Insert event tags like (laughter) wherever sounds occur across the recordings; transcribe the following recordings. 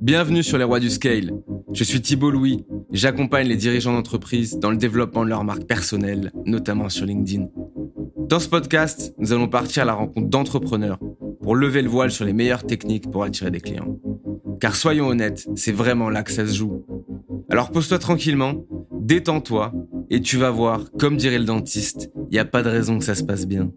Bienvenue sur les rois du scale. Je suis Thibault Louis j'accompagne les dirigeants d'entreprise dans le développement de leur marque personnelle, notamment sur LinkedIn. Dans ce podcast, nous allons partir à la rencontre d'entrepreneurs pour lever le voile sur les meilleures techniques pour attirer des clients. Car soyons honnêtes, c'est vraiment là que ça se joue. Alors pose-toi tranquillement, détends-toi et tu vas voir, comme dirait le dentiste, il n'y a pas de raison que ça se passe bien.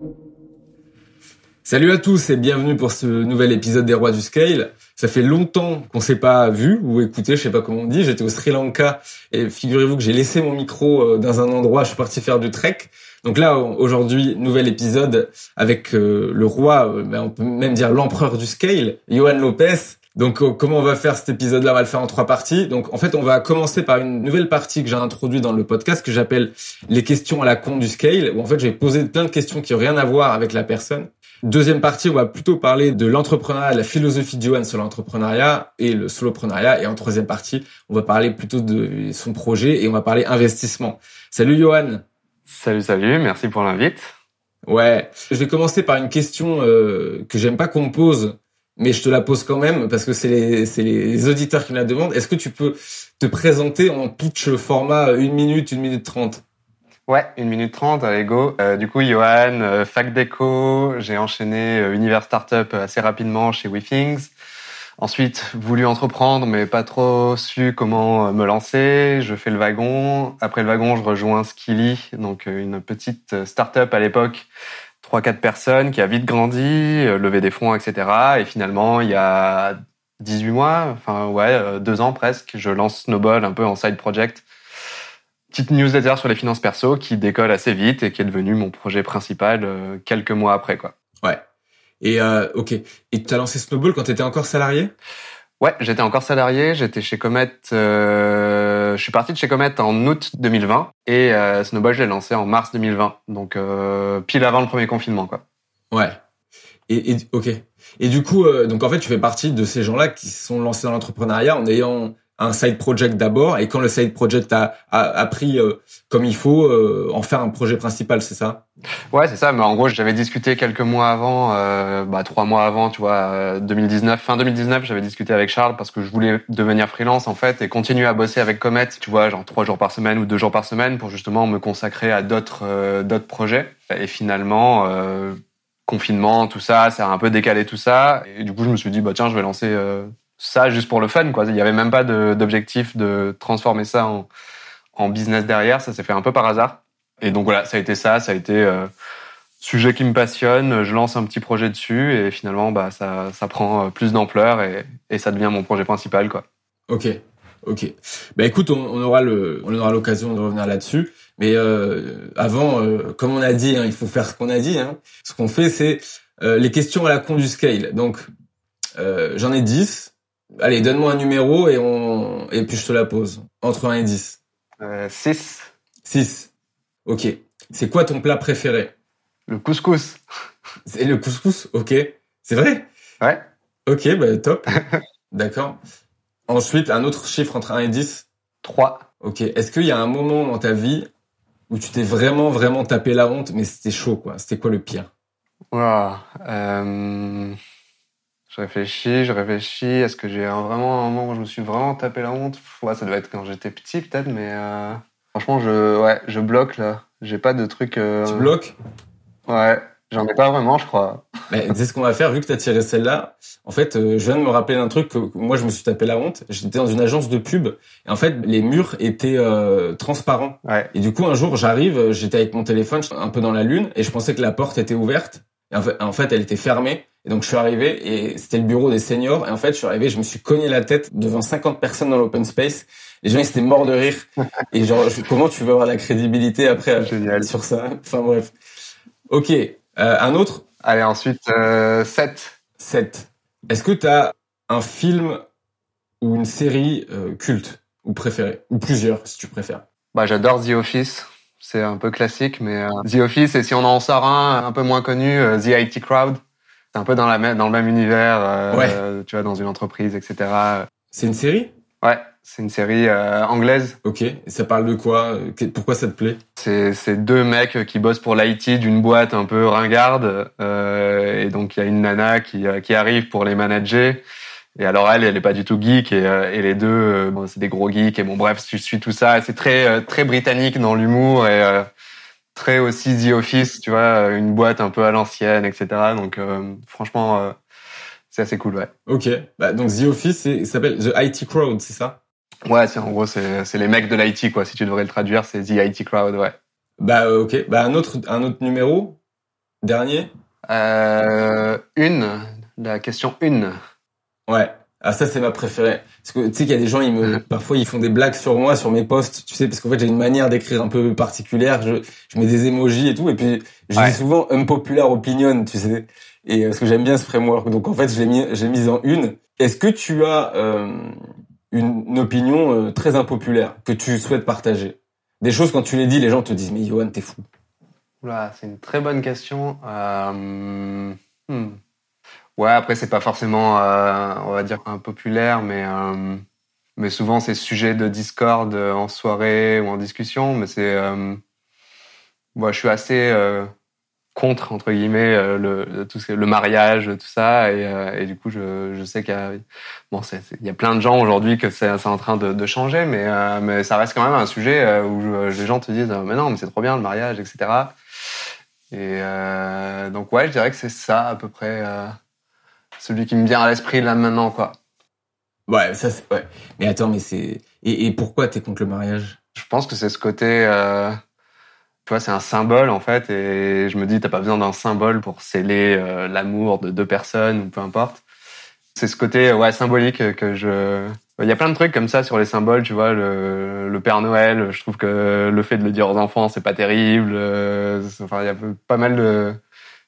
Salut à tous et bienvenue pour ce nouvel épisode des Rois du Scale. Ça fait longtemps qu'on s'est pas vu ou écouté, je sais pas comment on dit. J'étais au Sri Lanka et figurez-vous que j'ai laissé mon micro euh, dans un endroit, je suis parti faire du trek. Donc là, aujourd'hui, nouvel épisode avec euh, le roi, euh, ben, on peut même dire l'empereur du scale, Johan Lopez. Donc comment on va faire cet épisode-là? On va le faire en trois parties. Donc en fait, on va commencer par une nouvelle partie que j'ai introduite dans le podcast que j'appelle les questions à la con du scale. Où en fait, j'ai posé plein de questions qui ont rien à voir avec la personne. Deuxième partie, on va plutôt parler de l'entrepreneuriat, la philosophie de Johan sur l'entrepreneuriat et le soloprenariat. Et en troisième partie, on va parler plutôt de son projet et on va parler investissement. Salut Johan. Salut, salut. Merci pour l'invite. Ouais. Je vais commencer par une question euh, que j'aime pas qu'on me pose, mais je te la pose quand même parce que c'est les, c'est les auditeurs qui me la demandent. Est-ce que tu peux te présenter en pitch format une minute, une minute trente? Ouais, une minute trente, allez go. Euh, du coup, Johan, euh, fac déco, j'ai enchaîné euh, univers startup assez rapidement chez WeThings. Ensuite, voulu entreprendre, mais pas trop su comment me lancer. Je fais le wagon. Après le wagon, je rejoins Skilly, donc une petite startup à l'époque, trois quatre personnes, qui a vite grandi, levé des fonds, etc. Et finalement, il y a 18 mois, enfin ouais, deux ans presque, je lance Snowball un peu en side project petite newsletter sur les finances perso qui décolle assez vite et qui est devenu mon projet principal euh, quelques mois après quoi. Ouais. Et euh, ok. Et tu as lancé Snowball quand tu étais encore salarié? Ouais, j'étais encore salarié, j'étais chez Comet. Euh, je suis parti de chez Comet en août 2020 et euh, Snowball je l'ai lancé en mars 2020, donc euh, pile avant le premier confinement quoi. Ouais. Et, et ok. Et du coup, euh, donc en fait, tu fais partie de ces gens-là qui sont lancés dans l'entrepreneuriat en ayant un side project d'abord et quand le side project a, a, pris euh, comme il faut, euh, en faire un projet principal, c'est ça? Ouais, c'est ça. Mais en gros, j'avais discuté quelques mois avant, euh, bah, trois mois avant, tu vois, 2019, fin 2019, j'avais discuté avec Charles parce que je voulais devenir freelance en fait et continuer à bosser avec Comet, tu vois, genre trois jours par semaine ou deux jours par semaine pour justement me consacrer à d'autres d'autres projets. Et finalement confinement, tout ça, ça a un peu décalé tout ça. Et du coup, je me suis dit, bah tiens, je vais lancer ça juste pour le fun, quoi. Il n'y avait même pas d'objectif de, transformer ça en, en business derrière. Ça s'est fait un peu par hasard. Et donc voilà, ça a été ça. Ça a été euh, sujet qui me passionne. Je lance un petit projet dessus et finalement, bah ça, ça prend euh, plus d'ampleur et, et ça devient mon projet principal, quoi. Ok, ok. Bah écoute, on, on aura le, on aura l'occasion de revenir là-dessus. Mais euh, avant, euh, comme on a dit, hein, il faut faire ce qu'on a dit. Hein. Ce qu'on fait, c'est euh, les questions à la con du scale. Donc, j'en ai 10. Allez, donne-moi un numéro et on et puis je te la pose. Entre 1 et 10. Euh, 6. 6. Ok. C'est quoi ton plat préféré? Le couscous. C'est le couscous? Ok. C'est vrai? Ouais. Ok, bah top. (laughs) D'accord. Ensuite, un autre chiffre entre 1 et 10 3. Ok. Est-ce qu'il y a un moment dans ta vie où tu t'es vraiment, vraiment tapé la honte, mais c'était chaud, quoi? C'était quoi le pire? Wow. euh... Je réfléchis, je réfléchis. Est-ce que j'ai vraiment un moment où je me suis vraiment tapé la honte? Ouais, ça doit être quand j'étais petit peut-être, mais euh... franchement, je ouais, je bloque là. J'ai pas de truc. Euh... Tu bloques? Ouais, j'en ai pas vraiment, je crois. Mais c'est ce qu'on va faire vu que t'as tiré celle-là. En fait, euh, je viens de me rappeler d'un truc que moi je me suis tapé la honte. J'étais dans une agence de pub et en fait les murs étaient euh, transparents. Ouais. Et du coup un jour j'arrive, j'étais avec mon téléphone un peu dans la lune et je pensais que la porte était ouverte. Et en fait, elle était fermée. Et donc je suis arrivé et c'était le bureau des seniors. Et en fait, je suis arrivé, je me suis cogné la tête devant 50 personnes dans l'open space. Les gens ils étaient morts de rire. (laughs) Et genre, comment tu veux avoir la crédibilité après Génial. sur ça? Enfin bref. Ok. Euh, un autre? Allez, ensuite, euh, 7. 7. Est-ce que tu as un film ou une série euh, culte ou préférée Ou plusieurs, si tu préfères Bah, j'adore The Office. C'est un peu classique, mais euh, The Office, et si on en sort un un peu moins connu, euh, The IT Crowd. C'est un peu dans, la même, dans le même univers, euh, Ouais. tu vois, dans une entreprise, etc. C'est une série? Ouais, c'est une série euh, anglaise. Ok. Et ça parle de quoi? Pourquoi ça te plaît? C'est c'est deux mecs qui bossent pour l'IT d'une boîte un peu ringarde. euh, et donc, il y a une nana qui, euh, qui arrive pour les manager. Et alors elle, elle est pas du tout geek et, euh, et les deux, euh, bon, c'est des gros geeks et bon bref, je suis tout ça. C'est très très britannique dans l'humour et très aussi The Office, tu vois, une boîte un peu à l'ancienne, etc. Donc franchement, c'est assez cool, ouais. Ok, bah, donc The Office, ça s'appelle The IT Crowd, c'est ça? Ouais, c'est en gros c'est c'est les mecs de l'IT quoi. Si tu devrais le traduire, c'est The IT Crowd, ouais. Bah ok, bah un autre un autre numéro? Dernier? Euh, une, la question une. Ouais. Ah ça c'est ma préférée. Parce que tu sais qu'il y a des gens ils me (laughs) parfois ils font des blagues sur moi sur mes posts, tu sais parce qu'en fait j'ai une manière d'écrire un peu particulière, je, je mets des emojis et tout et puis je dis souvent unpopular opinion, tu sais. Et parce que j'aime bien ce framework. Donc en fait, je l'ai mis j'ai mis en une. Est-ce que tu as euh, une, une, opinion euh, très impopulaire que tu souhaites partager? Des choses quand tu les dis, les gens te disent mais Johan, t'es fou. Oula, c'est une très bonne question. Euh... Hmm. Ouais, après c'est pas forcément, euh, on va dire, impopulaire, mais euh, mais souvent c'est sujet de discorde en soirée ou en discussion. Mais c'est, euh, moi, je suis assez contre entre guillemets le tout le mariage, tout ça, et, du coup je, je sais qu'il y a bon, y a plein de gens aujourd'hui que c'est en train de, de changer, mais mais ça reste quand même un sujet où les gens te disent mais non, mais c'est trop bien le mariage, etc. Et donc ouais, je dirais que c'est ça à peu près celui qui me vient à l'esprit là maintenant, quoi. Ouais, ça c'est ouais. Mais attends, mais c'est et, et pourquoi t'es contre le mariage? Je pense que c'est ce côté, euh... tu vois, c'est un symbole en fait, et je me dis t'as pas besoin d'un symbole pour sceller euh, l'amour de deux personnes ou peu importe. C'est ce côté ouais symbolique que je. Il y a plein de trucs comme ça sur les symboles, tu vois, le, le Père Noël. Je trouve que le fait de le dire aux enfants, c'est pas terrible. Euh, enfin, il y a pas mal de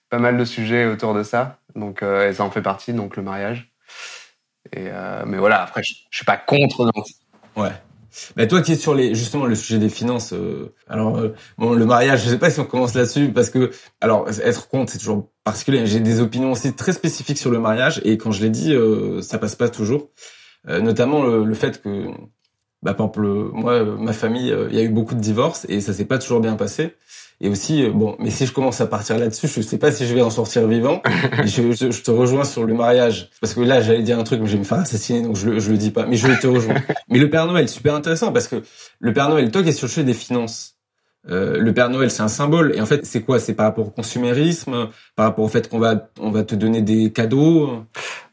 pas mal de sujets autour de ça. Donc, euh, et ça en fait partie, donc le mariage. Et euh, mais voilà, après, je, suis pas contre. Ouais. Mais toi qui es sur les justement le sujet des finances, euh, alors euh, bon le mariage, je sais pas si on commence là-dessus parce que alors être contre c'est toujours particulier. J'ai des opinions aussi très spécifiques sur le mariage et quand je l'ai dit, euh, ça passe pas toujours. notamment le, fait que bah par exemple moi ma famille, il y a eu beaucoup de divorces et ça s'est pas toujours bien passé. Et aussi, euh, bon, mais si je commence à partir là-dessus, je sais pas si je vais en sortir vivant. (laughs) je, je, te rejoins sur le mariage. Parce que là, j'allais dire un truc, mais je vais me faire assassiner, donc je, je le dis pas. Mais je te rejoins. (laughs) mais le Père Noël, super intéressant, parce que le Père Noël, toi qui es sur le des finances, euh, le Père Noël, c'est un symbole. Et en fait, c'est quoi? C'est par rapport au consumérisme, par rapport au fait qu'on va, on va te donner des cadeaux?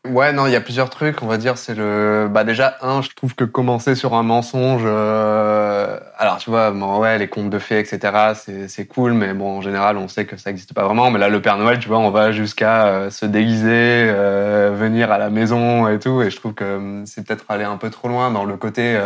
Ouais, non, il y a plusieurs trucs. On va dire, c'est le, bah déjà un, je trouve que commencer sur un mensonge. Euh... Alors, tu vois, bon, ouais, les contes de fées, etc. C'est cool, mais bon, en général, on sait que ça n'existe pas vraiment. Mais là, le Père Noël, tu vois, on va jusqu'à euh, se déguiser, euh, venir à la maison et tout. Et je trouve que hum, c'est peut-être aller un peu trop loin dans le côté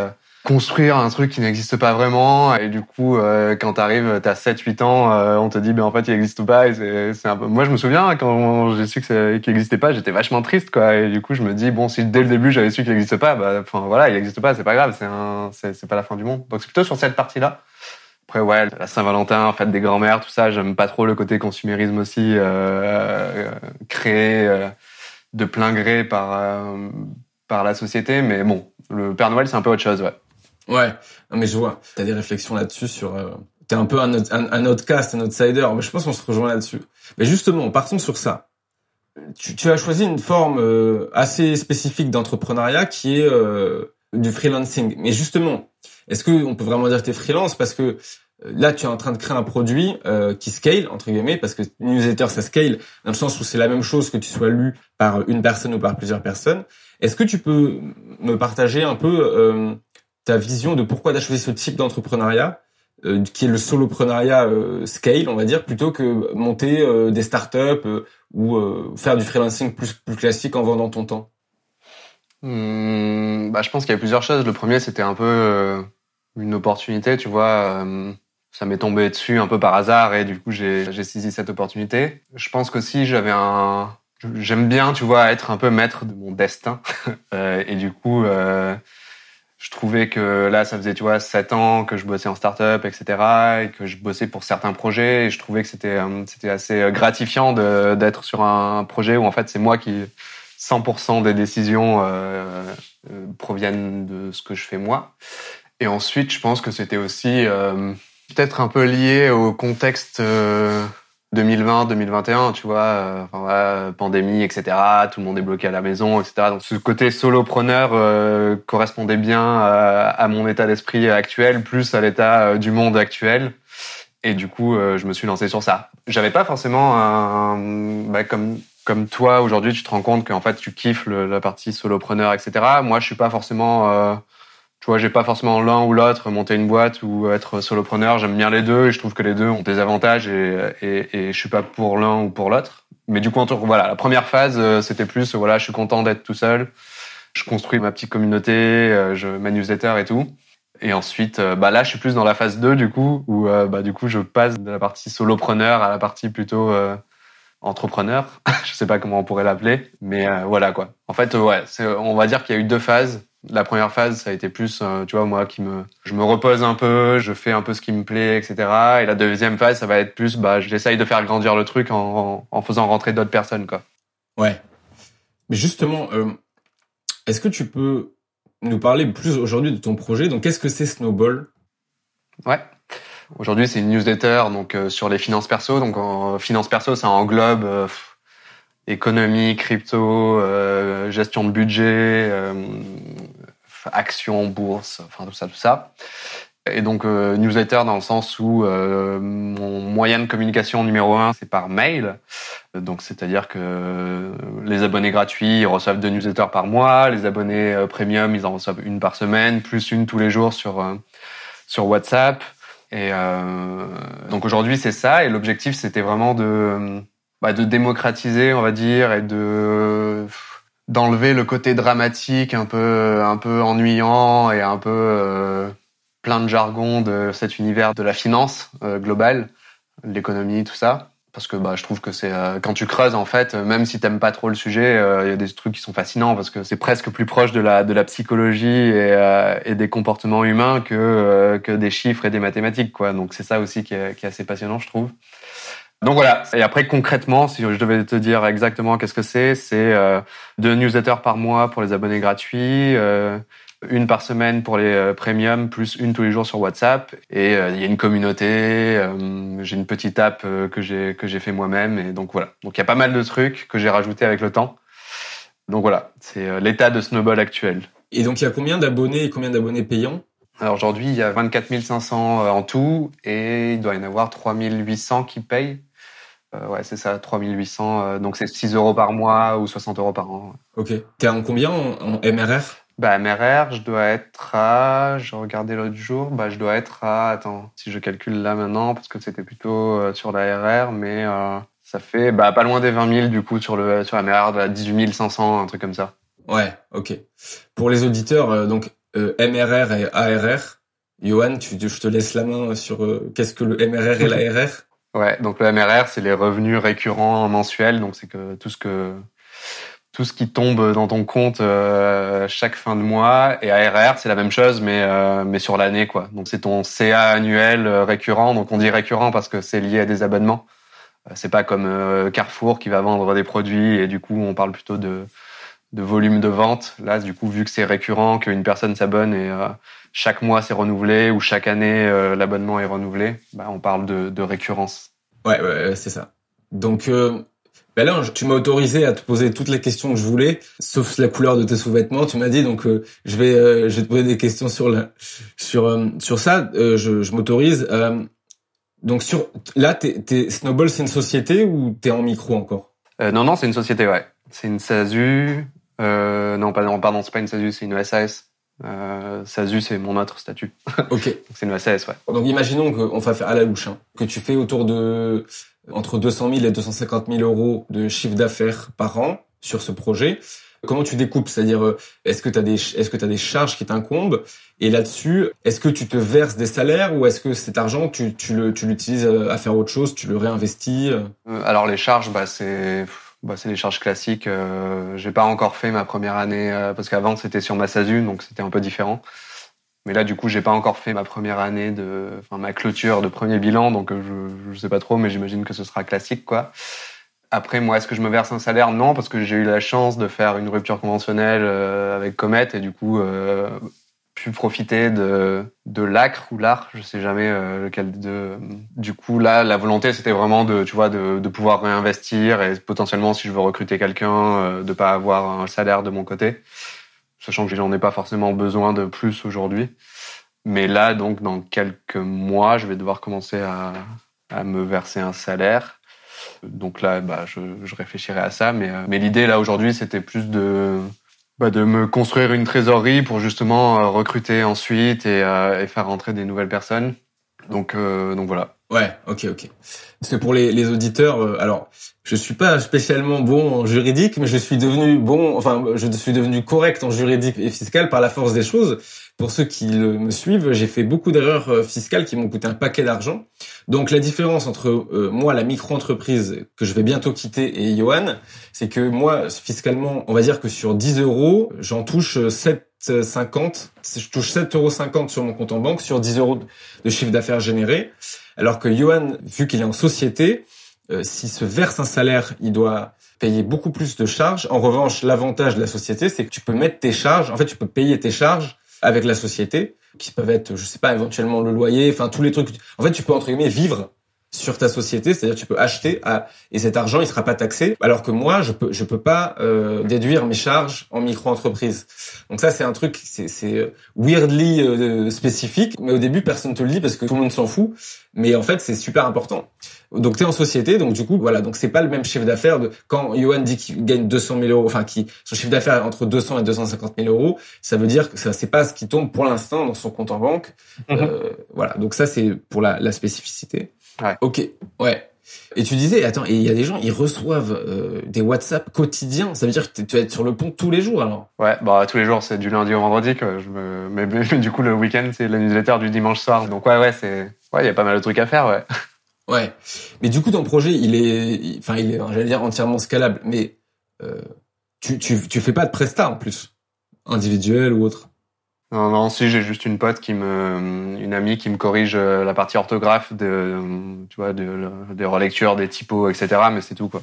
construire un truc qui n'existe pas vraiment et du coup euh, quand t'arrives t'as 7 8 ans euh, on te dit ben en fait il existe pas et c'est un peu moi je me souviens quand j'ai su que qu'il existait pas j'étais vachement triste quoi et du coup je me dis bon si dès le début j'avais su qu'il existe pas bah enfin voilà il existe pas c'est pas grave c'est un c'est pas la fin du monde. Donc c'est plutôt sur cette partie là après ouais la Saint-Valentin fête des grands-mères tout ça j'aime pas trop le côté consumérisme aussi euh, créé euh, de plein gré par euh, par la société mais bon le Père Noël c'est un peu autre chose ouais Ouais, non, mais je vois. T'as des réflexions là-dessus sur. Euh, T'es un peu un, un, un outcast, un outsider. Mais je pense qu'on se rejoint là-dessus. Mais justement, partons sur ça. Tu, tu as choisi une forme euh, assez spécifique d'entrepreneuriat qui est euh, du freelancing. Mais justement, est-ce que on peut vraiment dire que t'es freelance? Parce que euh, là, tu es en train de créer un produit euh, qui scale entre guillemets parce que newsletter ça scale dans le sens où c'est la même chose que tu sois lu par une personne ou par plusieurs personnes. Est-ce que tu peux me partager un peu ta vision de pourquoi tu as choisi ce type d'entrepreneuriat, euh, qui est le soloprenariat euh, scale, on va dire, plutôt que monter euh, des startups ou faire du freelancing plus, plus classique en vendant ton temps? Mmh, bah, Je pense qu'il y a plusieurs choses. Le premier, c'était un peu une opportunité, tu vois. ça m'est tombé dessus un peu par hasard et du coup, j'ai saisi cette opportunité. Je pense qu'aussi, j'avais un... J'aime bien, tu vois, être un peu maître de mon destin. (laughs) et du coup je trouvais que là, ça faisait, tu vois, sept ans que je bossais en start-up, etc., et que je bossais pour certains projets, et je trouvais que c'était euh, c'était assez gratifiant d'être sur un projet où en fait c'est moi qui 100% des décisions euh, euh, proviennent de ce que je fais moi. Et ensuite, je pense que c'était aussi euh, peut-être un peu lié au contexte euh, 2020, 2021, tu vois, euh, pandémie, etc. Tout le monde est bloqué à la maison, etc. Donc ce côté solopreneur euh, correspondait bien à, à mon état d'esprit actuel, plus à l'état euh, du monde actuel. Et du coup, euh, je me suis lancé sur ça. J'avais pas forcément un, bah, comme comme toi aujourd'hui, tu te rends compte qu'en fait tu kiffes la partie solopreneur, etc. Moi, je suis pas forcément euh, tu vois, j'ai pas forcément l'un ou l'autre, monter une boîte ou être solopreneur. J'aime bien les deux et je trouve que les deux ont des avantages et, et, et je suis pas pour l'un ou pour l'autre. Mais du coup, voilà, la première phase, euh, c'était plus, voilà, je suis content d'être tout seul. Je construis ma petite communauté, euh, je, ma newsletter et tout. Et ensuite, euh, bah là, je suis plus dans la phase 2 du coup, où bah du coup, je passe de la partie solopreneur à la partie plutôt euh, entrepreneur. (laughs) je sais pas comment on pourrait l'appeler, mais euh, voilà quoi. En fait, ouais, on va dire qu'il y a eu deux phases. La première phase, ça a été plus, euh, tu vois, moi qui me, je me repose un peu, je fais un peu ce qui me plaît, etc. Et la deuxième phase, ça va être plus, bah, j'essaye de faire grandir le truc en, en, en faisant rentrer d'autres personnes, quoi. Ouais. Mais justement, euh, est-ce que tu peux nous parler plus aujourd'hui de ton projet? Donc, qu'est-ce que c'est Snowball? Ouais. Aujourd'hui, c'est une newsletter donc euh, sur les finances perso. Donc, en finance perso, ça englobe euh, économie, crypto, euh, gestion de budget, actions, bourse, enfin tout ça, tout ça. Et donc euh, newsletter dans le sens où euh, mon moyen de communication numéro un, c'est par mail. Donc c'est-à-dire que les abonnés gratuits ils reçoivent deux newsletters par mois, les abonnés euh, premium ils en reçoivent une par semaine, plus une tous les jours sur euh, sur WhatsApp. Et euh, donc aujourd'hui c'est ça. Et l'objectif c'était vraiment de bah, de démocratiser, on va dire, et de d'enlever le côté dramatique, un peu un peu ennuyant et un peu euh, plein de jargon de cet univers de la finance euh, globale, l'économie, tout ça. Parce que bah, je trouve que c'est euh, quand tu creuses en fait, même si t'aimes pas trop le sujet, euh, il y a des trucs qui sont fascinants parce que c'est presque plus proche de la de la psychologie et, euh, et des comportements humains que euh, que des chiffres et des mathématiques quoi. Donc c'est ça aussi qui est, qui est assez passionnant, je trouve. Donc voilà. Et après concrètement, si je devais te dire exactement qu'est-ce que c'est, c'est euh, deux newsletters par mois pour les abonnés gratuits. Euh, une par semaine pour les euh, premium, plus une tous les jours sur WhatsApp. Et euh, il y a une communauté. j'ai une petite app que j'ai que j'ai fait moi-même. Et donc voilà. Donc il y a pas mal de trucs que j'ai rajoutés avec le temps. Donc voilà, c'est l'état de Snowball actuel. Et donc, il y a combien d'abonnés et combien d'abonnés payants? Alors aujourd'hui, il y a 24 500 en tout et il doit y en avoir 3800 qui payent. Euh, ouais, c'est ça, 3800. euh, donc c'est 6 euros par mois ou 60 euros par an. Ok. T'es en combien en, en MRR Bah, MRR, je dois être à, je regardais l'autre jour, bah, je dois être à, attends, si je calcule là maintenant, parce que c'était plutôt euh, sur la RR, mais euh, ça fait bah, pas loin des 20 000 du coup sur le sur la MRR, de la 18 500, un truc comme ça. Ouais, ok. Pour les auditeurs, euh, donc euh, MRR et ARR, Johan, tu, je te laisse la main sur euh, qu'est-ce que le MRR et l'ARR Ouais, donc le MRR, c'est les revenus récurrents mensuels, donc c'est que tout ce que tout ce qui tombe dans ton compte euh, chaque fin de mois et ARR c'est la même chose mais euh, mais sur l'année quoi. Donc c'est ton CA annuel euh, récurrent. Donc on dit récurrent parce que c'est lié à des abonnements. C'est pas comme Carrefour qui va vendre des produits et du coup on parle plutôt de de volume de vente. Là du coup vu que c'est récurrent qu'une personne s'abonne et euh, chaque mois c'est renouvelé ou chaque année euh, l'abonnement est renouvelé, bah on parle de de récurrence. Ouais, ouais, c'est ça. Donc, euh, ben là, tu m'as autorisé à te poser toutes les questions que je voulais, sauf la couleur de tes sous-vêtements. Tu m'as dit, donc euh, je vais, euh, je vais te poser des questions sur la, sur euh, sur ça. Euh, je, je m'autorise. Euh, donc sur là, t'es, t'es Snowball, c'est une société ou t'es en micro encore? Euh, non, non, c'est une société, ouais. C'est une SASU. Euh, non, pardon, pardon, c'est pas une SASU, c'est une SAS. Euh, SASU, c'est mon autre statut. (laughs) Ok. C'est une SAS, ouais. Donc imaginons qu'on va faire à la louche, hein, que tu fais autour de entre 200 000 et 250 000 euros de chiffre d'affaires par an sur ce projet. Comment tu découpes? C'est-à-dire, euh, est-ce que tu as des est-ce que tu des charges qui t'incombent? Et là-dessus, est-ce que tu te verses des salaires ou est-ce que cet argent tu tu le tu l'utilises euh, à faire autre chose, tu le réinvestis Euh, alors les charges, bah c'est bah, c'est les charges classiques. Euh, J'ai pas encore fait ma première année euh, parce qu'avant c'était sur ma SASU, donc c'était un peu différent. Mais là, du coup, j'ai pas encore fait ma première année de, enfin ma clôture de premier bilan, donc euh, je, je sais pas trop, mais j'imagine que ce sera classique, quoi. Après, moi, est-ce que je me verse un salaire? Non, parce que j'ai eu la chance de faire une rupture conventionnelle euh, avec Comet et du coup, pu profiter de, de l'acre ou l'art, je sais jamais euh, lequel de. Du coup, là, la volonté, c'était vraiment de, tu vois, de, de pouvoir réinvestir et potentiellement, si je veux recruter quelqu'un, euh, de pas avoir un salaire de mon côté, sachant que j'en ai pas forcément besoin de plus aujourd'hui. Mais là, donc, dans quelques mois, je vais devoir commencer à, à me verser un salaire. Donc là, bah, je, je réfléchirai à ça. Mais, euh, mais l'idée, là, aujourd'hui, c'était plus de, bah, de me construire une trésorerie pour justement euh, recruter ensuite et, euh, et, faire rentrer des nouvelles personnes. Donc, euh, donc voilà. Ouais, ok, ok. Parce que pour les, les auditeurs, euh, alors je suis pas spécialement bon en juridique, mais je suis devenu bon, enfin je suis devenu correct en juridique et fiscal par la force des choses. Pour ceux qui me suivent, j'ai fait beaucoup d'erreurs euh, fiscales qui m'ont coûté un paquet d'argent. Donc la différence entre euh, moi, la micro-entreprise que je vais bientôt quitter, et Johan, c'est que moi, fiscalement, on va dire que sur 10 euros, j'en touche 7,50. Je touche 7,50 euros sur mon compte en banque sur 10 euros de chiffre d'affaires généré. Alors que Johan, vu qu'il est en société, euh, s'il se verse un salaire, il doit payer beaucoup plus de charges. En revanche, l'avantage de la société, c'est que tu peux mettre tes charges. En fait, tu peux payer tes charges avec la société, qui peuvent être, je sais pas, éventuellement le loyer, enfin tous les trucs. En fait, tu peux entre guillemets vivre sur ta société, c'est-à-dire tu peux acheter à, et cet argent il sera pas taxé, alors que moi je peux je peux pas euh, déduire mes charges en micro-entreprise. Donc ça c'est un truc c'est c'est weirdly euh, spécifique, mais au début personne te le dit parce que tout le monde s'en fout, mais en fait c'est super important. Donc tu es en société, donc du coup voilà, donc c'est pas le même chiffre d'affaires de quand Johan dit qu'il gagne 200 000 euros, enfin qui son chiffre d'affaires est entre 200 et 250 000 euros, ça veut dire que ça c'est pas ce qui tombe pour l'instant dans son compte en banque. Mhm. Euh, voilà, donc ça c'est pour la, la spécificité. Ouais. Ok, ouais. Et tu disais, attends, et il y a des gens, ils reçoivent euh, des WhatsApp quotidiens. Ça veut dire que tu vas être sur le pont tous les jours, alors Ouais, bah tous les jours, c'est du lundi au vendredi que je me. Mais, mais, mais du coup, le week-end, c'est la newsletter du dimanche soir. Donc ouais, ouais, c'est. Ouais, il y a pas mal de trucs à faire, ouais. (laughs) Ouais. Mais du coup, ton projet, il est, enfin, il est, j'allais dire entièrement scalable. Mais euh, tu, tu, tu fais pas de presta en plus, individuel ou autre. Non, non, si j'ai juste une pote qui me, une amie qui me corrige euh, la partie orthographe de, tu vois, de, des relectures, des typos, etc. Mais c'est tout quoi.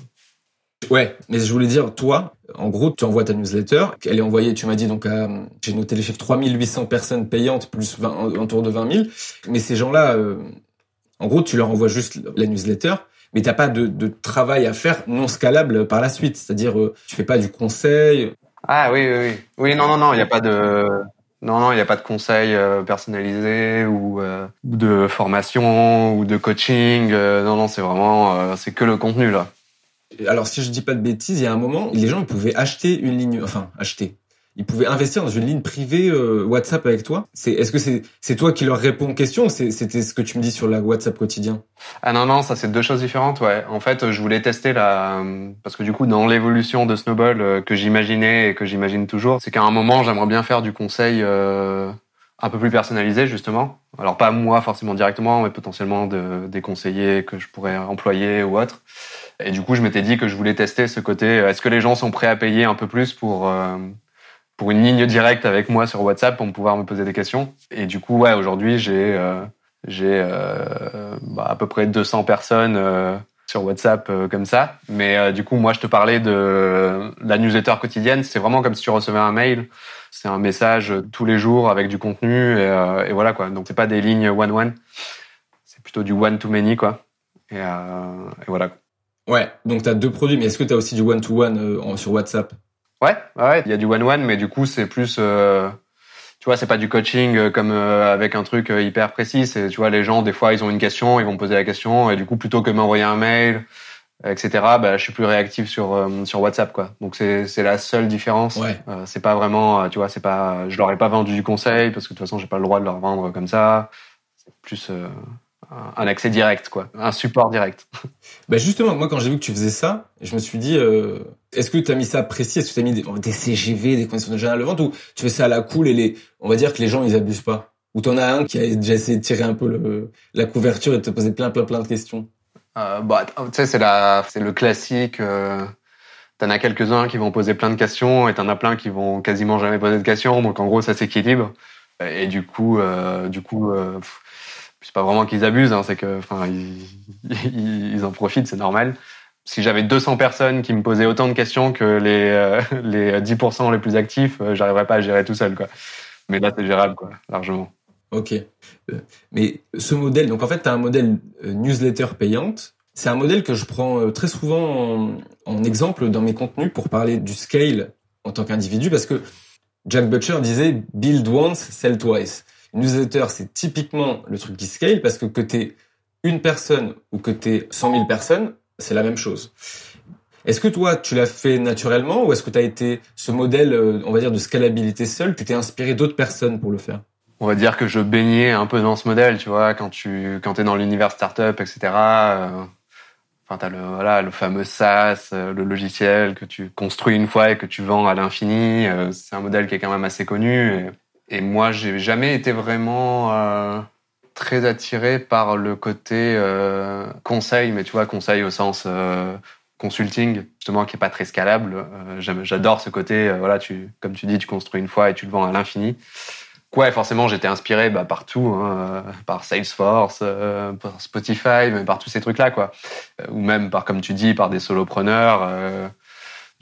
Ouais, mais je voulais dire, toi, en gros, tu envoies ta newsletter. Elle est envoyée, tu m'as dit, donc à, j'ai noté les chiffres, 3800 personnes payantes plus 20, autour de 20 000. Mais ces gens-là, euh, en gros, tu leur envoies juste la newsletter, mais t'as pas de, de travail à faire non scalable par la suite. C'est-à-dire, euh, tu fais pas du conseil. Ah oui, oui, oui. Oui, non, non, non, il n'y a pas de, non, non, il n'y a pas de conseils euh, personnalisés ou euh, de formation ou de coaching. Euh, non, non, c'est vraiment, c'est que le contenu là. Alors, si je dis pas de bêtises, il y a un moment, les gens pouvaient acheter une ligne, enfin acheter. Ils pouvaient investir dans une ligne privée euh, WhatsApp avec toi. C'est, est-ce que c'est, c'est toi qui leur réponds aux questions c'était ce que tu me dis sur la WhatsApp quotidien? Ah non, non, ça c'est deux choses différentes, ouais. En fait, je voulais tester la... Parce que du coup, dans l'évolution de Snowball euh, que j'imaginais et que j'imagine toujours, c'est qu'à un moment, j'aimerais bien faire du conseil euh, un peu plus personnalisé, justement. Alors pas moi forcément directement, mais potentiellement de, des conseillers que je pourrais employer ou autre. Et du coup, je m'étais dit que je voulais tester ce côté, euh, est-ce que les gens sont prêts à payer un peu plus pour... pour une ligne directe avec moi sur WhatsApp pour pouvoir me poser des questions. Et du coup, ouais, aujourd'hui, j'ai euh, j'ai euh, bah, à peu près 200 personnes euh, sur WhatsApp euh, comme ça. Mais euh, du coup, moi, je te parlais de la newsletter quotidienne. C'est vraiment comme si tu recevais un mail. C'est un message euh, tous les jours avec du contenu et, et voilà quoi. Donc c'est pas des lignes one one. C'est plutôt du one to many quoi. Et, et voilà. Ouais. Donc t'as deux produits, mais est-ce que t'as aussi du one to one sur WhatsApp? Ouais, ouais, il y a du one-one, mais du coup, c'est plus, euh, tu vois, c'est pas du coaching euh, comme euh, avec un truc hyper précis. C'est, tu vois, les gens, des fois, ils ont une question, ils vont me poser la question, et du coup, plutôt que m'envoyer un mail, etc., bah, je suis plus réactif sur euh, sur WhatsApp, quoi. Donc c'est c'est la seule différence. Ouais. Euh, c'est pas vraiment, tu vois, c'est pas, je leur ai pas vendu du conseil parce que de toute façon, j'ai pas le droit de leur vendre comme ça. C'est plus euh, un- accès direct, quoi, un support direct. (laughs) Bah justement, moi quand j'ai vu que tu faisais ça, je me suis dit, euh, est-ce que tu as mis ça précis? Est-ce que tu as mis des, des CGV, des conditions de général de vente ou tu fais ça à la cool et les, on va dire que les gens ils abusent pas? Ou t'en as un qui a déjà essayé de tirer un peu le, la couverture et de te poser plein plein plein de questions? Euh, bah, tu sais, c'est la, c'est le classique. Euh, t'en as quelques-uns qui vont poser plein de questions et t'en as plein qui vont quasiment jamais poser de questions. Donc en gros, ça s'équilibre. Et du coup, euh, du coup, euh, pff, c'est pas vraiment qu'ils abusent, hein, c'est que, enfin, ils, (laughs) en profitent, c'est normal. Si j'avais 200 personnes qui me posaient autant de questions que les euh, (laughs) les 10% les plus actifs, euh, j'arriverais pas à gérer tout seul, quoi. Mais là, c'est gérable, quoi, largement. Ok. Mais ce modèle, donc en fait, tu as un modèle newsletter payante. C'est un modèle que je prends très souvent en, exemple dans mes contenus pour parler du scale en tant qu'individu parce que Jack Butcher disait build once, sell twice. Newsletter, c'est typiquement le truc qui scale parce que que t'es une personne ou que t'es 100 000 personnes, c'est la même chose. Est-ce que toi, tu l'as fait naturellement ou est-ce que tu as été ce modèle, euh, on va dire, de scalabilité seul, tu t'es inspiré d'autres personnes pour le faire? On va dire que je baignais un peu dans ce modèle, tu vois, quand tu quand es dans l'univers startup, etc. Euh, enfin, t'as le voilà le fameux SaaS, euh, le logiciel que tu construis une fois et que tu vends à l'infini. c'est un modèle qui est quand même assez connu. Et moi, j'ai jamais été vraiment très attiré par le côté conseil, mais tu vois, conseil au sens consulting justement qui est pas très scalable. Euh, j'adore ce côté, euh, voilà, comme tu dis, tu construis une fois et tu le vends à l'infini. Ouais, forcément, j'étais inspiré bah, partout, hein, euh, par Salesforce, par Spotify, mais par tous ces trucs-là, quoi. ou même par, comme tu dis, par des solopreneurs.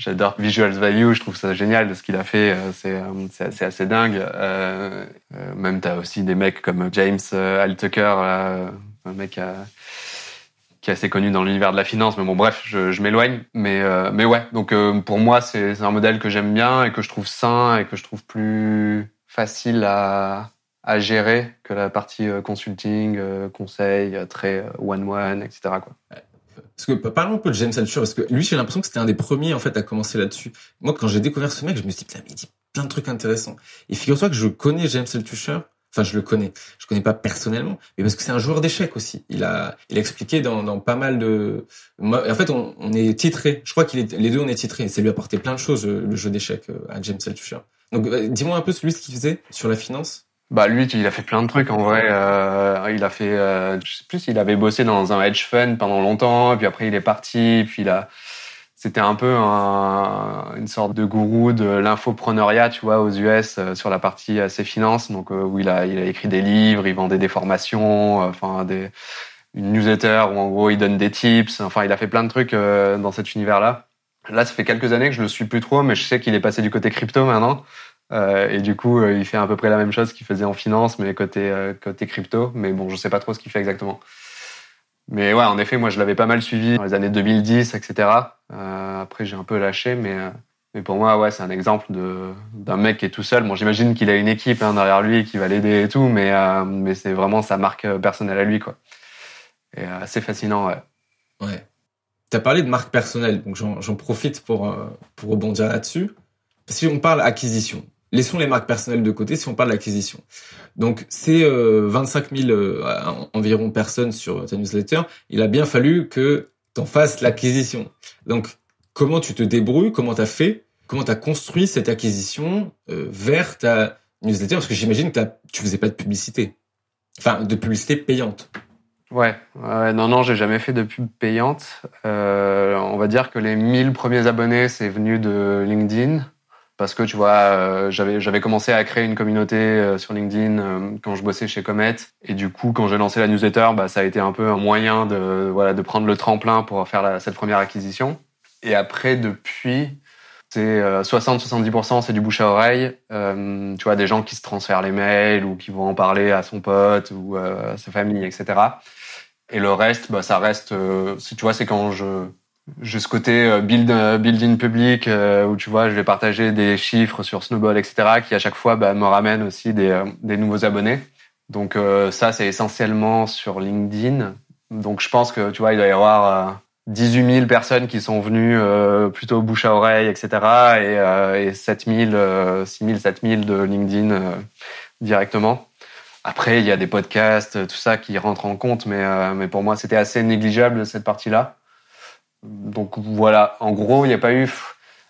J'adore Visual Value, je trouve ça génial de ce qu'il a fait, c'est assez, assez dingue. même t'as aussi des mecs comme James Altucher, un mec qui est assez connu dans l'univers de la finance. Mais bon, bref, je, m'éloigne. Mais, euh, mais ouais, donc euh, pour moi, c'est un modèle que j'aime bien et que je trouve sain et que je trouve plus facile à, à gérer que la partie euh, consulting, conseil, très one-one, etc. Quoi. Parce que parlons un peu de James Altucher, parce que lui, j'ai l'impression que c'était un des premiers en fait à commencer là-dessus. Moi, quand j'ai découvert ce mec, je me suis dit, il dit plein de trucs intéressants. Et figure-toi que je connais James Altucher Enfin, je le connais. Je connais pas personnellement, mais parce que c'est un joueur d'échecs aussi. Il a, il a expliqué dans, dans pas mal de. En fait, on, est titré. Je crois qu'il est les deux, on est titrés. Ça lui a apporté plein de choses euh, le jeu d'échecs euh, à James Altucher. Donc, euh, dis-moi un peu celui ce qu'il faisait sur la finance. Bah lui, il a fait plein de trucs en vrai. Euh, il a fait, euh, je sais plus, il avait bossé dans un hedge fund pendant longtemps, puis après il est parti, puis il a c'était un peu un, une sorte de gourou de l'infopreneuriat, tu vois, aux US euh, sur la partie assez finance. Donc euh, où il a, il a écrit des livres, il vendait des formations, euh, enfin des une newsletter où en gros il donne des tips. Enfin, il a fait plein de trucs dans cet univers-là. Là, ça fait quelques années que je le suis plus trop, mais je sais qu'il est passé du côté crypto maintenant. Et du coup, il fait à peu près la même chose qu'il faisait en finance, mais côté côté crypto. Mais bon, je sais pas trop ce qu'il fait exactement. Mais ouais, en effet, moi, je l'avais pas mal suivi dans les années 2010, etc. Euh, après, j'ai un peu lâché, mais, euh, mais pour moi, ouais, c'est un exemple d'un mec qui est tout seul. Bon, j'imagine qu'il a une équipe hein, derrière lui qui va l'aider et tout, mais euh, mais c'est vraiment sa marque personnelle à lui, quoi. Et assez fascinant, ouais. Ouais. T'as parlé de marque personnelle, donc j'en profite pour pour rebondir là-dessus. Si on parle acquisition, laissons les marques personnelles de côté si on parle d'acquisition. Donc euh, 25 000 euh, environ personnes sur ta newsletter. Il a bien fallu que tu en fasses l'acquisition. Donc comment tu te débrouilles, comment tu as fait, comment tu as construit cette acquisition euh, vers ta newsletter? Parce que j'imagine que tu faisais pas de publicité. Enfin, de publicité payante. Ouais, non, non, j'ai jamais fait de pub payante. Euh, on va dire que les 1000 premiers abonnés, c'est venu de LinkedIn parce que tu vois, euh, j'avais commencé à créer une communauté euh, sur LinkedIn euh, quand je bossais chez Comet et du coup quand j'ai lancé la newsletter, bah ça a été un peu un moyen de voilà de prendre le tremplin pour faire cette première acquisition. Et après depuis c'est 60-70% c'est du bouche à oreille, tu vois des gens qui se transfèrent les mails ou qui vont en parler à son pote ou à sa famille, etc. Et le reste, bah ça reste, tu vois, c'est quand je j'ai ce côté euh, build, euh, building public euh, où tu vois, je vais partager des chiffres sur Snowball, etc., qui à chaque fois bah, me ramènent aussi des, des nouveaux abonnés. Donc ça, c'est essentiellement sur LinkedIn. Donc je pense que tu vois, il doit y avoir 18 000 personnes qui sont venues plutôt bouche à oreille, etc., et, et 7 000, 6 000, 7 000 de LinkedIn directement. Après, il y a des podcasts, tout ça qui rentrent en compte, mais, mais pour moi, c'était assez négligeable cette partie-là. Donc voilà, en gros, il n'y a pas eu,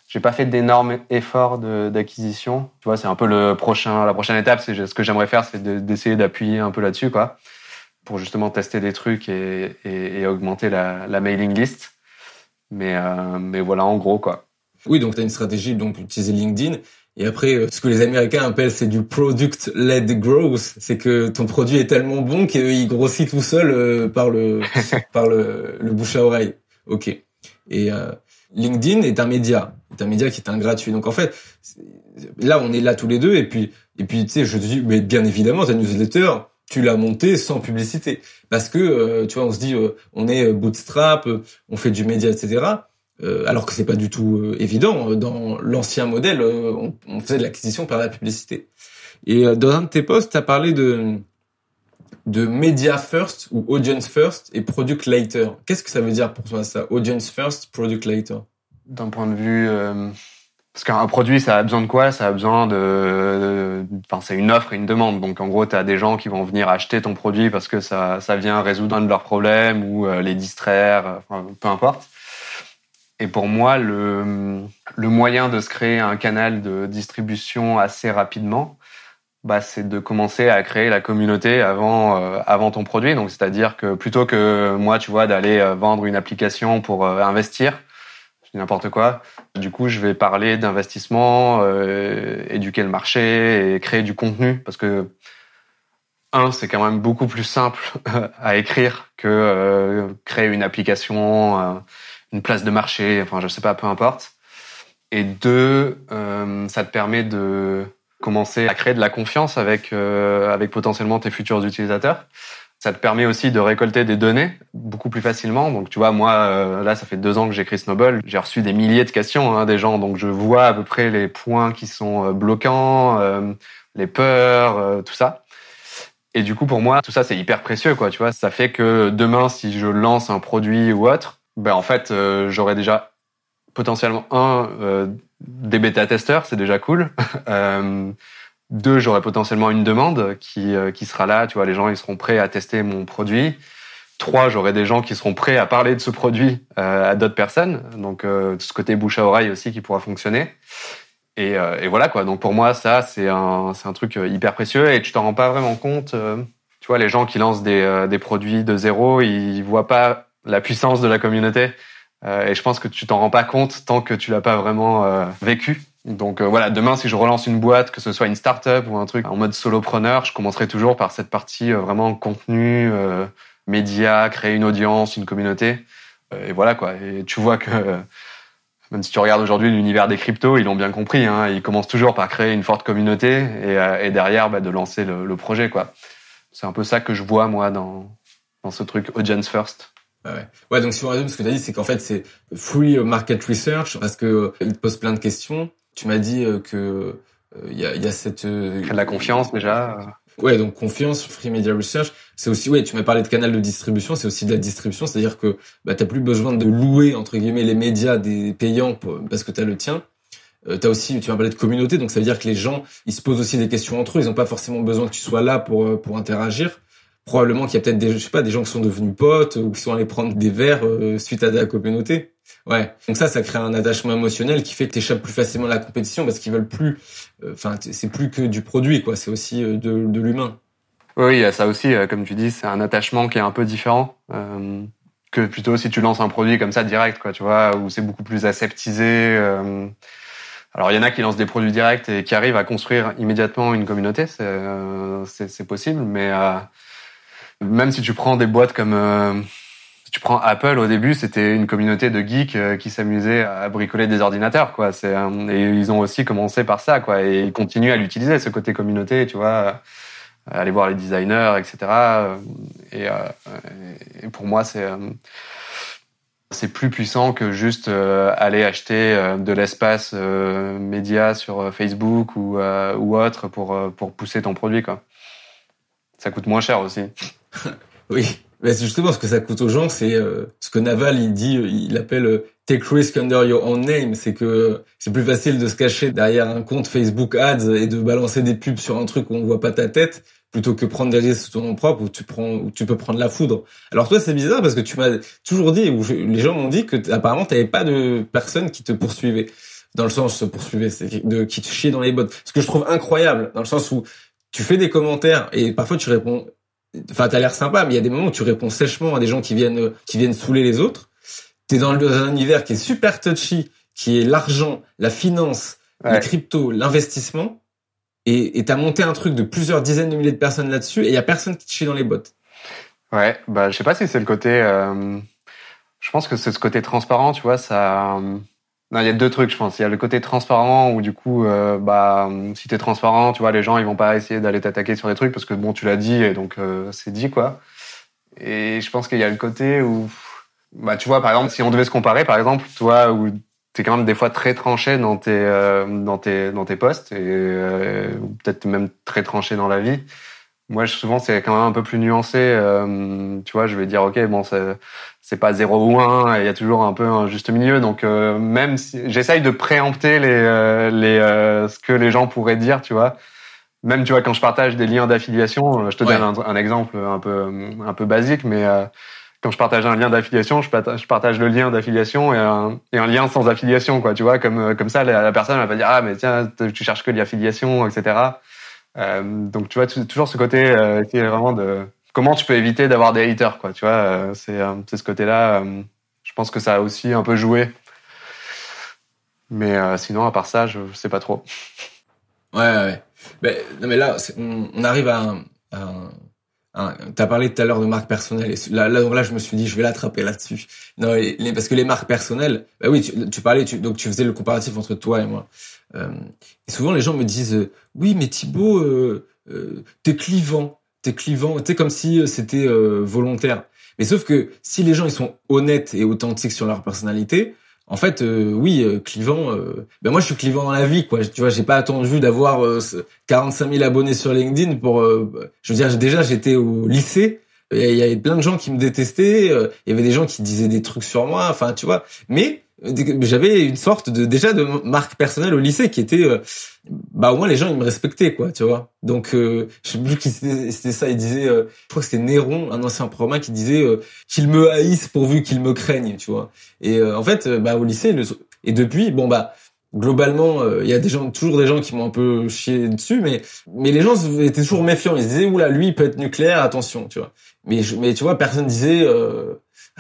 j'ai pas fait d'énormes efforts d'acquisition. Tu vois, c'est un peu le prochain, la prochaine étape. C'est ce que j'aimerais faire, c'est d'essayer d'appuyer un peu là-dessus, quoi, pour justement tester des trucs et, et, et augmenter la, la, mailing list. Mais, euh, mais voilà, en gros, quoi. Oui, donc tu as une stratégie, donc utiliser LinkedIn. Et après, euh, ce que les Américains appellent, c'est du product-led growth. C'est que ton produit est tellement bon qu'il grossit tout seul euh, par le (laughs) par le, le bouche à oreille. Ok. Et euh, LinkedIn est un média, est un média qui est un gratuit. Donc en fait, là on est là tous les deux et puis et puis tu sais, je te dis, mais bien évidemment ta newsletter, tu l'as montée sans publicité parce que euh, tu vois, on se dit, euh, on est euh, bootstrap, on fait du média, etc. alors que c'est pas du tout évident. Dans l'ancien modèle, on, on, faisait de l'acquisition par la publicité. Et dans un de tes posts, tu as parlé de de media first ou audience first et product later. Qu'est-ce que ça veut dire pour toi ça Audience first, product later? D'un point de vue euh, parce qu'un produit ça a besoin de quoi? Ça a besoin de enfin c'est une offre et une demande. Donc en gros, tu as des gens qui vont venir acheter ton produit parce que ça ça vient résoudre un de leurs problèmes ou euh, les distraire, peu importe. Et pour moi, le moyen de se créer un canal de distribution assez rapidement, bah, c'est de commencer à créer la communauté avant euh, avant ton produit. Donc c'est-à-dire que plutôt que moi, tu vois, d'aller euh, vendre une application pour euh, investir, n'importe quoi. Du coup, je vais parler d'investissement, éduquer le marché et créer du contenu parce que un, c'est quand même beaucoup plus simple à écrire que créer une application, une place de marché, enfin je sais pas, peu importe. Et deux, ça te permet de commencer à créer de la confiance avec euh, avec potentiellement tes futurs utilisateurs. Ça te permet aussi de récolter des données beaucoup plus facilement. Donc tu vois, moi euh, là, ça fait deux ans que j'écris Snowball. J'ai reçu des milliers de questions hein, des gens, donc je vois à peu près les points qui sont euh, bloquants, les peurs, tout ça. Et du coup, pour moi, tout ça c'est hyper précieux, quoi. Tu vois, ça fait que demain, si je lance un produit ou autre, ben en fait, j'aurai déjà potentiellement un des bêta-testeurs, c'est déjà cool. (laughs) euh, deux, j'aurai potentiellement une demande qui, euh, qui sera là. Tu vois, les gens ils seront prêts à tester mon produit. Trois, j'aurai des gens qui seront prêts à parler de ce produit euh, à d'autres personnes. Donc, euh, ce côté bouche à oreille aussi qui pourra fonctionner. Et, et voilà quoi. Donc pour moi, ça c'est un c'est un truc hyper précieux et tu t'en rends pas vraiment compte. tu vois, les gens qui lancent des des produits de zéro, ils voient pas la puissance de la communauté. Euh, et je pense que tu t'en rends pas compte tant que tu l'as pas vraiment euh, vécu. Donc euh, voilà, demain si je relance une boîte, que ce soit une start-up ou un truc en mode solopreneur, je commencerai toujours par cette partie vraiment contenu, média, créer une audience, une communauté. et voilà quoi. Et tu vois que même si tu regardes aujourd'hui l'univers des cryptos, ils l'ont bien compris. Hein, ils commencent toujours par créer une forte communauté et, et derrière bah, de lancer le, le projet quoi. C'est un peu ça que je vois moi dans dans ce truc audience first. Ouais. ouais, donc si on résume, ce que tu as dit, c'est qu'en fait, c'est free market research parce que euh, il te pose plein de questions. Tu m'as dit euh, que il euh, y, a, y a cette de la confiance déjà. Ouais, donc confiance, free media research, c'est aussi ouais, tu m'as parlé de canal de distribution, c'est aussi de la distribution, c'est-à-dire que bah t'as plus besoin de louer entre guillemets les médias des payants parce que tu as le tien. Euh, t'as aussi tu m'as parlé de communauté, donc ça veut dire que les gens, ils se posent aussi des questions entre eux, ils ont pas forcément besoin que tu sois là pour pour interagir probablement qu'il y a peut-être des, je sais pas, des gens qui sont devenus potes ou qui sont allés prendre des verres euh, suite à la communauté. Ouais. Donc ça, ça crée un attachement émotionnel qui fait que tu échappes plus facilement à la compétition parce qu'ils veulent plus, euh, enfin, c'est plus que du produit, quoi. C'est aussi euh, de, de l'humain. Oui, il y a ça aussi, comme tu dis, c'est un attachement qui est un peu différent que plutôt si tu lances un produit comme ça direct, quoi, tu vois, où c'est beaucoup plus aseptisé. Alors il y en a qui lancent des produits directs et qui arrivent à construire immédiatement une communauté, c'est possible, mais même si tu prends des boîtes comme euh, tu prends Apple au début, c'était une communauté de geeks euh, qui s'amusaient à bricoler des ordinateurs, quoi. C'est et ils ont aussi commencé par ça, quoi. Et ils continuent à l'utiliser ce côté communauté, tu vois, aller voir les designers, etc. Et, euh, pour moi, c'est c'est plus puissant que juste aller acheter de l'espace média sur Facebook ou ou autre pour pour pousser ton produit, quoi. Ça coûte moins cher aussi. (laughs) oui, mais justement ce que ça coûte aux gens, c'est euh, ce que Naval il dit, il appelle euh, take risk under your own name, c'est que c'est plus facile de se cacher derrière un compte Facebook Ads et de balancer des pubs sur un truc où on voit pas ta tête plutôt que prendre des risques sous ton nom propre où tu prends où tu peux prendre la foudre. Alors toi c'est bizarre parce que tu m'as toujours dit ou les gens m'ont dit que apparemment tu pas de personne qui te poursuivait dans le sens se poursuivait c'est de qui te chiait dans les bottes. Ce que je trouve incroyable dans le sens où tu fais des commentaires et parfois tu réponds Enfin, t'as l'air sympa, mais il y a des moments où tu réponds sèchement à des gens qui viennent qui viennent saouler les autres. T'es dans, un univers qui est super touchy, qui est l'argent, la finance, les cryptos, l'investissement, et t'as monté un truc de plusieurs dizaines de milliers de personnes là-dessus, et il y a personne qui te chie dans les bottes. Ouais, bah je sais pas si c'est le côté. Euh... Je pense que c'est ce côté transparent, tu vois, ça. Non, il y a deux trucs, je pense. Il y a le côté transparent où du coup, euh, bah, si t'es transparent, tu vois, les gens ils vont pas essayer d'aller t'attaquer sur des trucs parce que bon, tu l'as dit et donc euh, c'est dit quoi. Et je pense qu'il y a le côté où, bah, tu vois, par exemple, si on devait se comparer, par exemple, toi où t'es quand même des fois très tranché dans tes euh, dans tes dans tes postes et euh, peut-être même très tranché dans la vie. Moi, souvent, c'est quand même un peu plus nuancé. Euh, tu vois, je vais dire, ok, bon, c'est pas 0 ou 1, il y a toujours un peu un juste milieu. Donc, euh, même si j'essaye de préempter les, euh, les, ce que les gens pourraient dire, tu vois. Même, tu vois, quand je partage des liens d'affiliation, je te donne un, exemple un peu, un peu basique, mais quand je partage un lien d'affiliation, je partage, je partage le lien d'affiliation et un, et un lien sans affiliation, quoi. Tu vois, comme, comme ça, la, personne elle va pas dire, ah, mais tiens, tu cherches que l'affiliation, etc. Euh, donc tu vois toujours ce côté euh, qui est vraiment de comment tu peux éviter d'avoir des haters quoi. Tu vois, euh, c'est c'est ce côté-là. je pense que ça a aussi un peu joué. Mais sinon à part ça, je sais pas trop. Ouais ouais. Mais, non mais là on, arrive à un, un tu as parlé tout à l'heure de marque personnelle. Là, là, là, je me suis dit, je vais l'attraper là-dessus. Non, parce que les marques personnelles, bah oui, tu, parlais, donc tu faisais le comparatif entre toi et moi. Euh, et souvent, les gens me disent, euh, oui, mais Thibaut, euh, euh, t'es clivant, t'es clivant, t'es comme si c'était volontaire. Mais sauf que si les gens ils sont honnêtes et authentiques sur leur personnalité, en fait, oui, clivant. ben moi, je suis clivant dans la vie, quoi. Tu vois, j'ai pas attendu d'avoir 45 000 abonnés sur LinkedIn pour. je veux dire, déjà, j'étais au lycée. Il y avait plein de gens qui me détestaient. Il y avait des gens qui disaient des trucs sur moi. Enfin, tu vois. Mais j'avais une sorte de déjà de marque personnelle au lycée qui était euh, bah au moins les gens ils me respectaient quoi tu vois. Donc euh, je sais plus qui c'était ça il disait euh, je crois que c'était Néron un ancien promain qui disait euh, qu'ils me haïssent pourvu qu'ils me craignent tu vois. Et en fait bah au lycée le, et depuis bon bah globalement il y a des gens toujours des gens qui m'ont un peu chié dessus mais mais les gens étaient toujours méfiants. Ils disaient oula lui il peut être nucléaire attention tu vois. Mais mais tu vois personne disait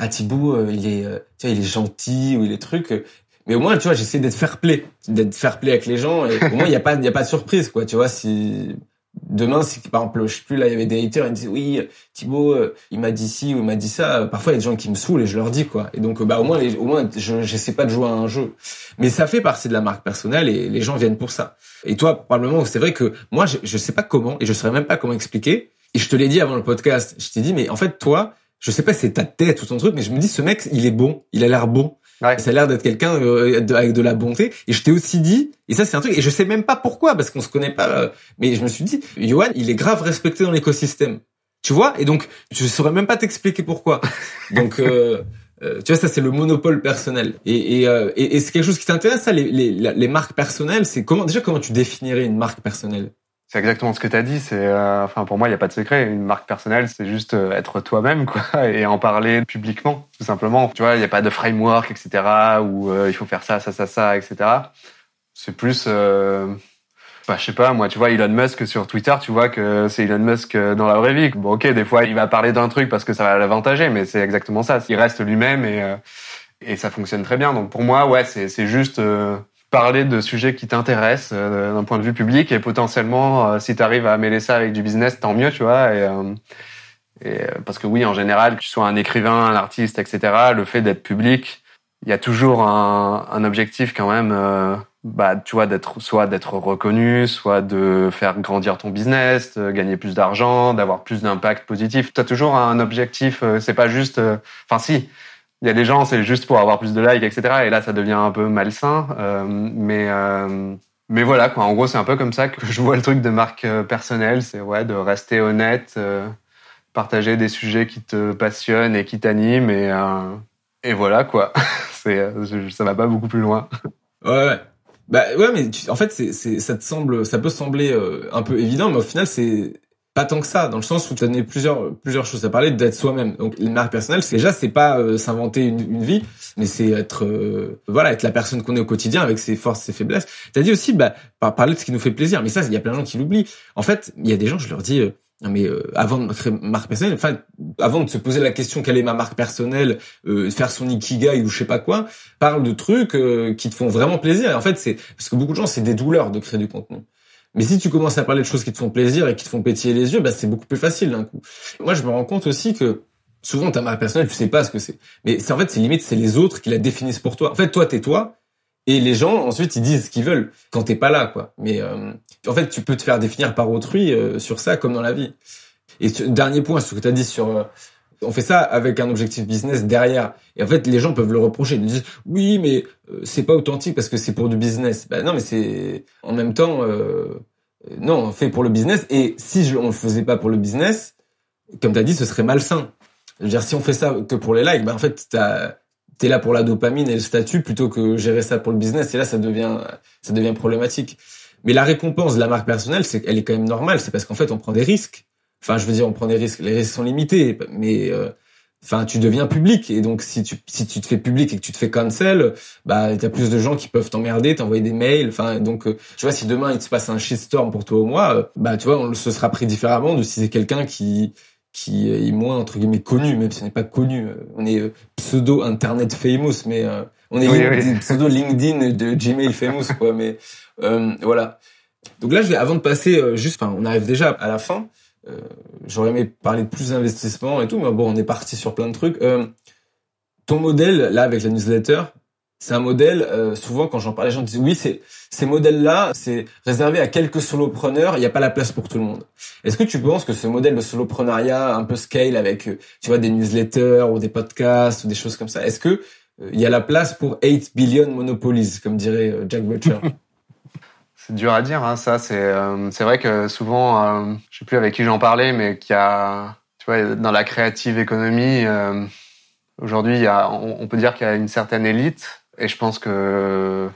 ah Thibaut, euh, il est, euh, tu vois, il est gentil ou il est truc. Euh, mais au moins, tu vois, j'essaie d'être fair play, d'être fair play avec les gens. Et au moins, il y a pas, il y a pas de surprise, quoi. Tu vois, si demain, par exemple, je sais plus là, il y avait des haters, ils me disaient oui, Thibaut, il m'a dit ci ou il m'a dit ça. Parfois, il y a des gens qui me saoulent et je leur dis quoi. Et donc, bah au moins, au moins, je j'essaie pas de jouer à un jeu. Mais ça fait partie de la marque personnelle et les gens viennent pour ça. Et toi, probablement, c'est vrai que moi, je, je sais pas comment et je saurais même pas comment expliquer. Et je te l'ai dit avant le podcast. Je t'ai dit, mais en fait, toi, je sais pas si c'est ta tête ou ton truc, mais je me dis ce mec, il est bon, il a l'air bon. Ouais. Ça a l'air d'être quelqu'un euh, avec de la bonté. Et je t'ai aussi dit, et ça c'est un truc, et je sais même pas pourquoi, parce qu'on se connaît pas, euh, mais je me suis dit, Johan, il est grave respecté dans l'écosystème. Tu vois? Et donc, je saurais même pas t'expliquer pourquoi. (laughs) donc, euh, euh, tu vois, ça c'est le monopole personnel. Et, et, et, et c'est quelque chose qui t'intéresse, ça, les, les, les marques personnelles. C'est comment déjà comment tu définirais une marque personnelle? C'est exactement ce que tu as dit. C'est, euh, enfin, pour moi, il n'y a pas de secret. Une marque personnelle, c'est juste euh, être toi-même, quoi, (laughs) et en parler publiquement, tout simplement. Tu vois, il n'y a pas de framework, etc., où euh, il faut faire ça, ça, ça, ça, etc. C'est plus, bah, je sais pas, moi, tu vois, Elon Musk sur Twitter, tu vois que c'est Elon Musk dans la vraie vie. Bon, ok, des fois, il va parler d'un truc parce que ça va l'avantager, mais c'est exactement ça. Il reste lui-même et et ça fonctionne très bien. Donc pour moi, ouais, c'est c'est juste parler de sujets qui t'intéressent euh, d'un point de vue public et potentiellement euh, si tu arrives à mêler ça avec du business tant mieux tu vois et, euh, et parce que oui en général que tu sois un écrivain un artiste etc le fait d'être public il y a toujours un, un objectif quand même bah tu vois d'être soit d'être reconnu soit de faire grandir ton business de gagner plus d'argent d'avoir plus d'impact positif. Tu as toujours un objectif c'est pas juste enfin si il y a des gens, c'est juste pour avoir plus de likes, etc. Et là, ça devient un peu malsain. Euh, mais euh, mais voilà, quoi. En gros, c'est un peu comme ça que je vois le truc de marque euh, personnelle. C'est ouais, de rester honnête, euh, partager des sujets qui te passionnent et qui t'animent. Et, euh, et voilà, quoi. (laughs) c'est, ça va pas beaucoup plus loin. Ouais. Bah ouais, mais en fait, c'est, ça te semble, ça peut sembler un peu évident, mais au final, c'est pas tant que ça, dans le sens où tu as plusieurs plusieurs choses à parler d'être soi-même. Donc une marque personnelle, c'est déjà c'est pas euh, s'inventer une, une, vie, mais c'est être euh, voilà être la personne qu'on est au quotidien avec ses forces, ses faiblesses. T'as dit aussi bah parler de ce qui nous fait plaisir, mais ça il y a plein de gens qui l'oublient. En fait, il y a des gens, je leur dis euh, mais avant de créer marque personnelle, enfin avant de se poser la question quelle est ma marque personnelle, faire son ikigai ou je sais pas quoi, parle de trucs qui te font vraiment plaisir. Et en fait, c'est parce que beaucoup de gens c'est des douleurs de créer du contenu. Mais si tu commences à parler de choses qui te font plaisir et qui te font pétiller les yeux, bah c'est beaucoup plus facile d'un coup. Moi, je me rends compte aussi que souvent ta marque personnelle, tu sais pas ce que c'est. Mais c'est en fait, c'est limite, c'est les autres qui la définissent pour toi. En fait, toi, t'es toi. Et les gens, ensuite, ils disent ce qu'ils veulent quand t'es pas là, quoi. Mais euh, en fait, tu peux te faire définir par autrui euh, sur ça, comme dans la vie. Et ce, dernier point, ce que tu as dit sur... Euh, on fait ça avec un objectif business derrière. Et en fait, les gens peuvent le reprocher. Ils disent, oui, mais c'est pas authentique parce que c'est pour du business. Ben non, mais c'est... En même temps, non, on fait pour le business. Et si je, on le faisait pas pour le business, comme tu as dit, ce serait malsain. Je veux dire, si on fait ça que pour les likes, ben en fait, t'es là pour la dopamine et le statut plutôt que gérer ça pour le business. Et là, ça devient, ça devient problématique. Mais la récompense de la marque personnelle, c'est elle est quand même normale. C'est parce qu'en fait, on prend des risques. Enfin, je veux dire, on prend des risques. Les risques sont limités, mais euh, enfin, tu deviens public. Et donc, si tu si tu te fais public et que tu te fais cancel, bah, t'as plus de gens qui peuvent t'emmerder, t'envoyer des mails. Enfin, donc, euh, tu vois, si demain il se passe un shitstorm pour toi ou moi, euh, bah, tu vois, on se sera pris différemment de si c'est quelqu'un qui qui est moins entre guillemets connu, même si on n'est pas connu. On est pseudo internet famous, mais euh, on est (laughs) pseudo LinkedIn de Gmail famous, quoi. Mais euh, voilà. Donc là, je vais, avant de passer, juste, enfin, on arrive déjà à la fin. J'aurais aimé parler de plus d'investissement et tout, mais bon, on est parti sur plein de trucs. ton modèle, là, avec la newsletter, c'est un modèle, euh, souvent quand j'en parle, les gens disent oui, c'est ces modèles-là, c'est réservé à quelques solopreneurs, il n'y a pas la place pour tout le monde. Est-ce que tu penses que ce modèle de solopreneuriat un peu scale avec, euh, tu vois, des newsletters ou des podcasts ou des choses comme ça, est-ce que euh, il y a la place pour 8 billion monopolies, comme dirait Jack Butcher (laughs) C'est dur à dire, hein, ça. C'est c'est vrai que souvent, je sais plus avec qui j'en parlais, mais qu'il y a, tu vois, dans la créative économie, aujourd'hui, il y a, on peut dire qu'il y a une certaine élite et je pense que,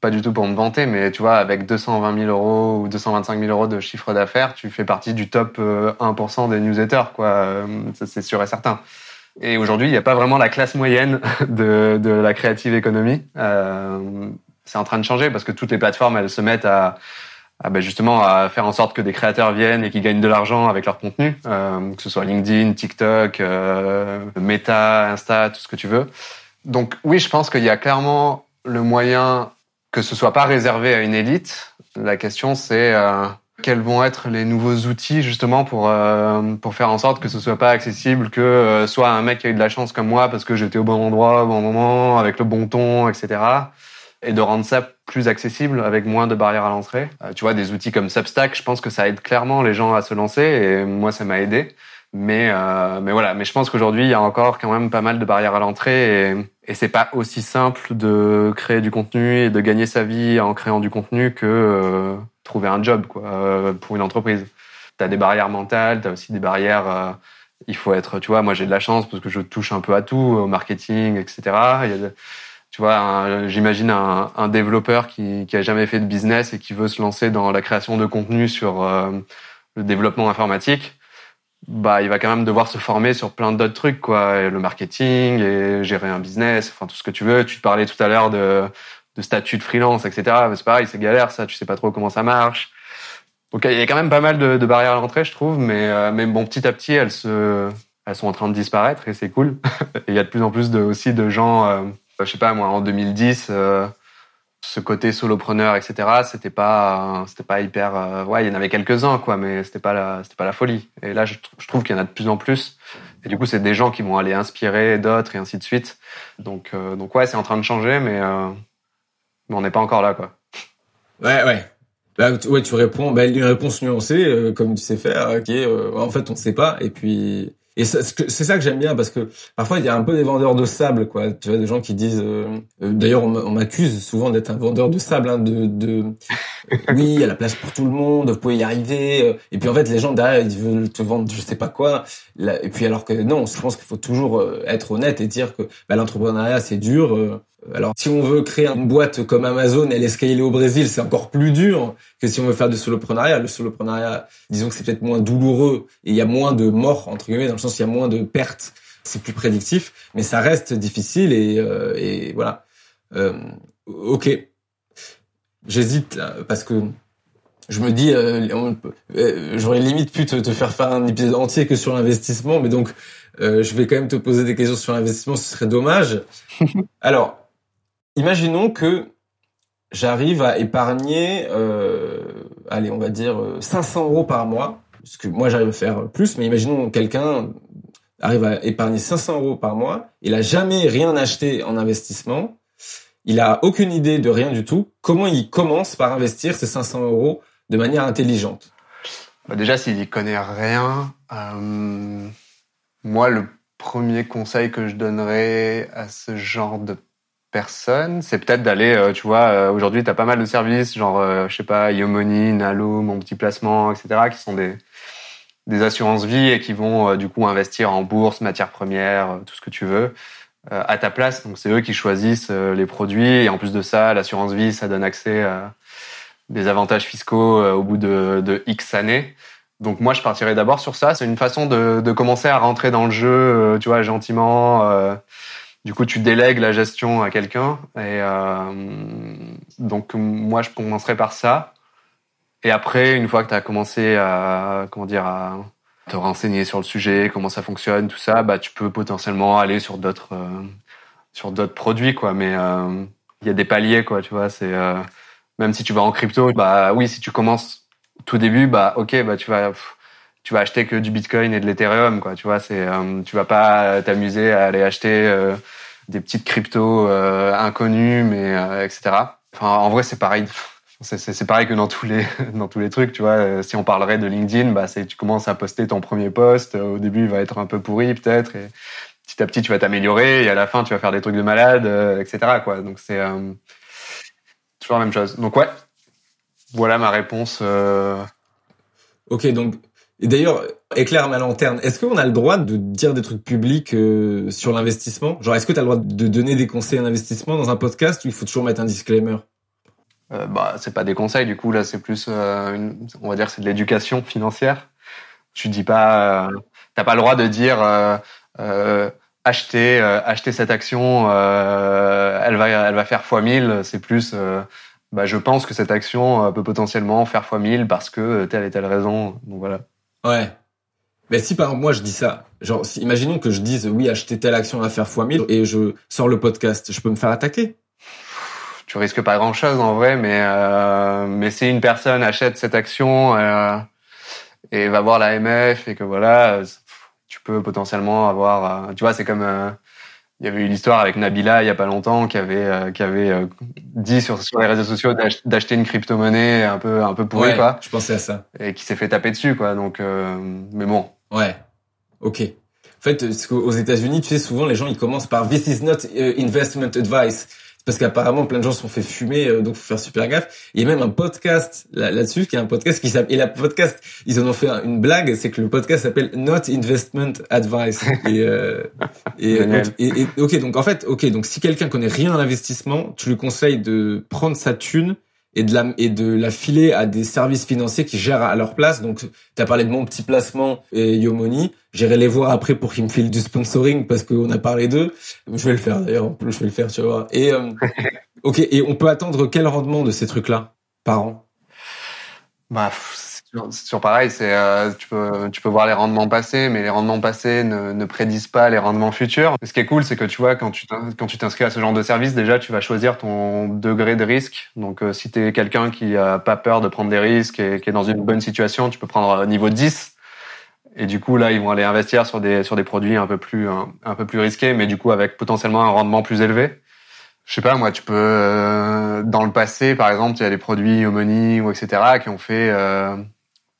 pas du tout pour me vanter, mais tu vois, avec 220 000 euros ou 225 000 euros de chiffre d'affaires, tu fais partie du top 1% euh, des newsletters, quoi. Euh, c'est sûr et certain. Et aujourd'hui, il n'y a pas vraiment la classe moyenne (laughs) de, de la creative economy. Euh, c'est en train de changer parce que toutes les plateformes, elles se mettent à, à ben justement à faire en sorte que des créateurs viennent et qu'ils gagnent de l'argent avec leur contenu, euh, que ce soit LinkedIn, TikTok, euh, Meta, Insta, tout ce que tu veux. Donc oui, je pense qu'il y a clairement le moyen que ce soit pas réservé à une élite. La question c'est euh, quels vont être les nouveaux outils justement pour euh, pour faire en sorte que ce soit pas accessible que euh, soit un mec qui a eu de la chance comme moi parce que j'étais au bon endroit au bon moment avec le bon ton etc et de rendre ça plus accessible avec moins de barrières à l'entrée. tu vois des outils comme Substack, je pense que ça aide clairement les gens à se lancer et moi ça m'a aidé. Mais euh, mais voilà, mais je pense qu'aujourd'hui il y a encore quand même pas mal de barrières à l'entrée et, et c'est pas aussi simple de créer du contenu et de gagner sa vie en créant du contenu que euh, trouver un job quoi euh, pour une entreprise. T'as des barrières mentales, t'as aussi des barrières. Euh, il faut être, tu vois, moi j'ai de la chance parce que je touche un peu à tout, au marketing, etc. tu vois, j'imagine un, développeur qui, qui a jamais fait de business et qui veut se lancer dans la création de contenu sur le développement informatique bah il va quand même devoir se former sur plein d'autres trucs quoi. Le marketing et gérer un business enfin tout ce que tu veux. Tu te parlais tout à l'heure de, de statut de freelance etc c'est pareil c'est galère ça. Tu sais pas trop comment ça marche. Donc il y a quand même pas mal de, de barrières à l'entrée je trouve. Mais euh, mais bon petit à petit elles se elles sont en train de disparaître et c'est cool. (laughs) Il y a de plus en plus de aussi de gens euh, je sais pas moi en 2010 ce côté solopreneur, etc. C'était pas, c'était pas hyper. Euh, ouais, il y en avait quelques uns, quoi, mais c'était pas la, c'était pas la folie. Et là, je, trouve qu'il y en a de plus en plus. Et du coup, c'est des gens qui vont aller inspirer d'autres et ainsi de suite. Donc, euh, donc ouais, c'est en train de changer, mais, euh, on n'est pas encore là, quoi. Ouais, ouais. Bah, ouais, tu réponds, bah, une réponse nuancée, comme tu sais faire, qui en fait, on ne sait pas. Et puis, et c'est ça que j'aime bien parce que parfois il y a un peu des vendeurs de sable, quoi. Tu vois des gens qui disent. Euh, euh, d'ailleurs, on m'accuse souvent d'être un vendeur de sable, hein, de, de (laughs) oui, il y a la place pour tout le monde, vous pouvez y arriver. Euh. Et puis en fait, les gens derrière ils veulent te vendre je sais pas quoi. Et puis alors que non, je pense qu'il faut toujours être honnête et dire que bah, l'entrepreneuriat c'est dur alors, si on veut créer une boîte comme Amazon et l'escalier au Brésil, c'est encore plus dur que si on veut faire du soloprenariat. Le soloprenariat, disons que c'est peut-être moins douloureux et il y a moins de morts, entre guillemets, dans le sens qu'il y a moins de pertes. C'est plus prédictif, mais ça reste difficile et, euh, et voilà. Euh, ok. J'hésite parce que je me dis, euh, euh, j'aurais limite pu te, te, faire faire un épisode entier que sur l'investissement, mais donc je vais quand même te poser des questions sur l'investissement, ce serait dommage. (laughs) Alors, Imaginons que j'arrive à épargner, euh, allez, on va dire 500 euh, euros par mois, parce que moi j'arrive à faire plus, mais imaginons quelqu'un arrive à épargner 500 euros par mois. Il a jamais rien acheté en investissement. Il a aucune idée de rien du tout. Comment il commence par investir ces 500 euros de manière intelligente? Bah Déjà, s'il y connaît rien, euh, moi, le premier conseil que je donnerais à ce genre de personnes, c'est peut-être d'aller, euh, tu vois, euh, aujourd'hui, tu as pas mal de services, genre, je sais pas, Yomoni, Nalo, Mon Petit Placement, etc., qui sont des, des assurances vie et qui vont, du coup, investir en bourse, matières premières, tout ce que tu veux, à ta place. Donc, c'est eux qui choisissent les produits. Et en plus de ça, l'assurance vie, ça donne accès à des avantages fiscaux au bout de, de X années. Donc moi, je partirais d'abord sur ça. C'est une façon de, de, commencer à rentrer dans le jeu, euh, tu vois, gentiment. Euh, du coup, tu délègues la gestion à quelqu'un. Et euh, donc moi, je commencerai par ça. Et après, une fois que tu as commencé à, comment dire, à te renseigner sur le sujet, comment ça fonctionne, tout ça, bah tu peux potentiellement aller sur d'autres, sur d'autres produits, quoi. Mais il y a des paliers, quoi. Tu vois, c'est même si tu vas en crypto, bah oui, si tu commences tout début, bah ok, bah tu vas tu vas acheter que du Bitcoin et de l'Ethereum, quoi. Tu vois, c'est euh, tu vas pas t'amuser à aller acheter euh, des petites cryptos euh, inconnues, mais etc. Enfin, en vrai, c'est pareil. C'est pareil que dans tous les (laughs) dans tous les trucs, tu vois. Si on parlerait de LinkedIn, bah tu commences à poster ton premier post. Au début, il va être un peu pourri peut-être, et petit à petit, tu vas t'améliorer, et à la fin, tu vas faire des trucs de malade, etc. Quoi. Donc c'est toujours la même chose. Donc ouais, voilà ma réponse. Euh... Ok, donc d'ailleurs, éclaire ma lanterne. Est-ce qu'on a le droit de dire des trucs publics euh, sur l'investissement? Genre, est-ce que tu as le droit de donner des conseils en investissement dans un podcast ou il faut toujours mettre un disclaimer? Euh, Bah, c'est pas des conseils. Du coup, là, c'est plus, euh, on va dire, c'est de l'éducation financière. Tu dis pas, euh, t'as pas le droit de dire euh, acheter, acheter cette action, elle va, elle va faire fois 1000. C'est plus bah, je pense que cette action peut potentiellement faire fois 1000 parce que telle et telle raison. Donc voilà. Ouais. Mais si par moi je dis ça, genre imaginons que je dise oui acheter telle action va faire fois 1000 et je sors le podcast, je peux me faire attaquer Tu risques pas grand chose en vrai, mais euh, mais si une personne achète cette action euh, et va voir la MF et que voilà, tu peux potentiellement avoir, tu vois c'est comme il y avait eu l'histoire avec Nabila il y a pas longtemps qui avait euh, qui avait euh, dit sur, sur les réseaux sociaux d'acheter une crypto-monnaie un peu un peu pourrie ouais, quoi. Je pensais à ça. Et qui s'est fait taper dessus quoi. Donc euh, mais bon. Ouais. OK. En fait, aux États-Unis, tu sais souvent les gens ils commencent par this is not investment advice parce qu'apparemment plein de gens se sont fait fumer, euh, donc faut faire super gaffe. Il y a même un podcast là-dessus, qui est un podcast qui s'appelle et la podcast, ils en ont fait une blague, c'est que le podcast s'appelle Not Investment Advice. (laughs) et, euh, et, et, et, ok, donc en fait, ok, donc si quelqu'un connaît rien à l'investissement, tu lui conseilles de prendre sa thune et de la et de la filer à des services financiers qui gèrent à leur place. Donc, tu as parlé de mon petit placement et Yomoni. J'irai les voir après pour qu'ils me filent du sponsoring parce qu'on a parlé d'eux. Je vais le faire d'ailleurs. Je vais le faire, tu vois. Et euh, (laughs) ok. Et on peut attendre quel rendement de ces trucs-là par an? Bah, c'est toujours pareil, c'est euh, tu peux tu peux voir les rendements passés, mais les rendements passés ne, ne prédisent pas les rendements futurs. ce qui est cool, c'est que tu vois quand tu quand tu t'inscris à ce genre de service, déjà tu vas choisir ton degré de risque. Donc euh, si tu es quelqu'un qui a pas peur de prendre des risques et qui est dans une bonne situation, tu peux prendre niveau 10. Et du coup là, ils vont aller investir sur des sur des produits un peu plus un, peu plus risqués, mais du coup avec potentiellement un rendement plus élevé. Je sais pas, moi, tu peux euh, dans le passé, par exemple, il y a des produits Omoni ou etc. qui ont fait euh,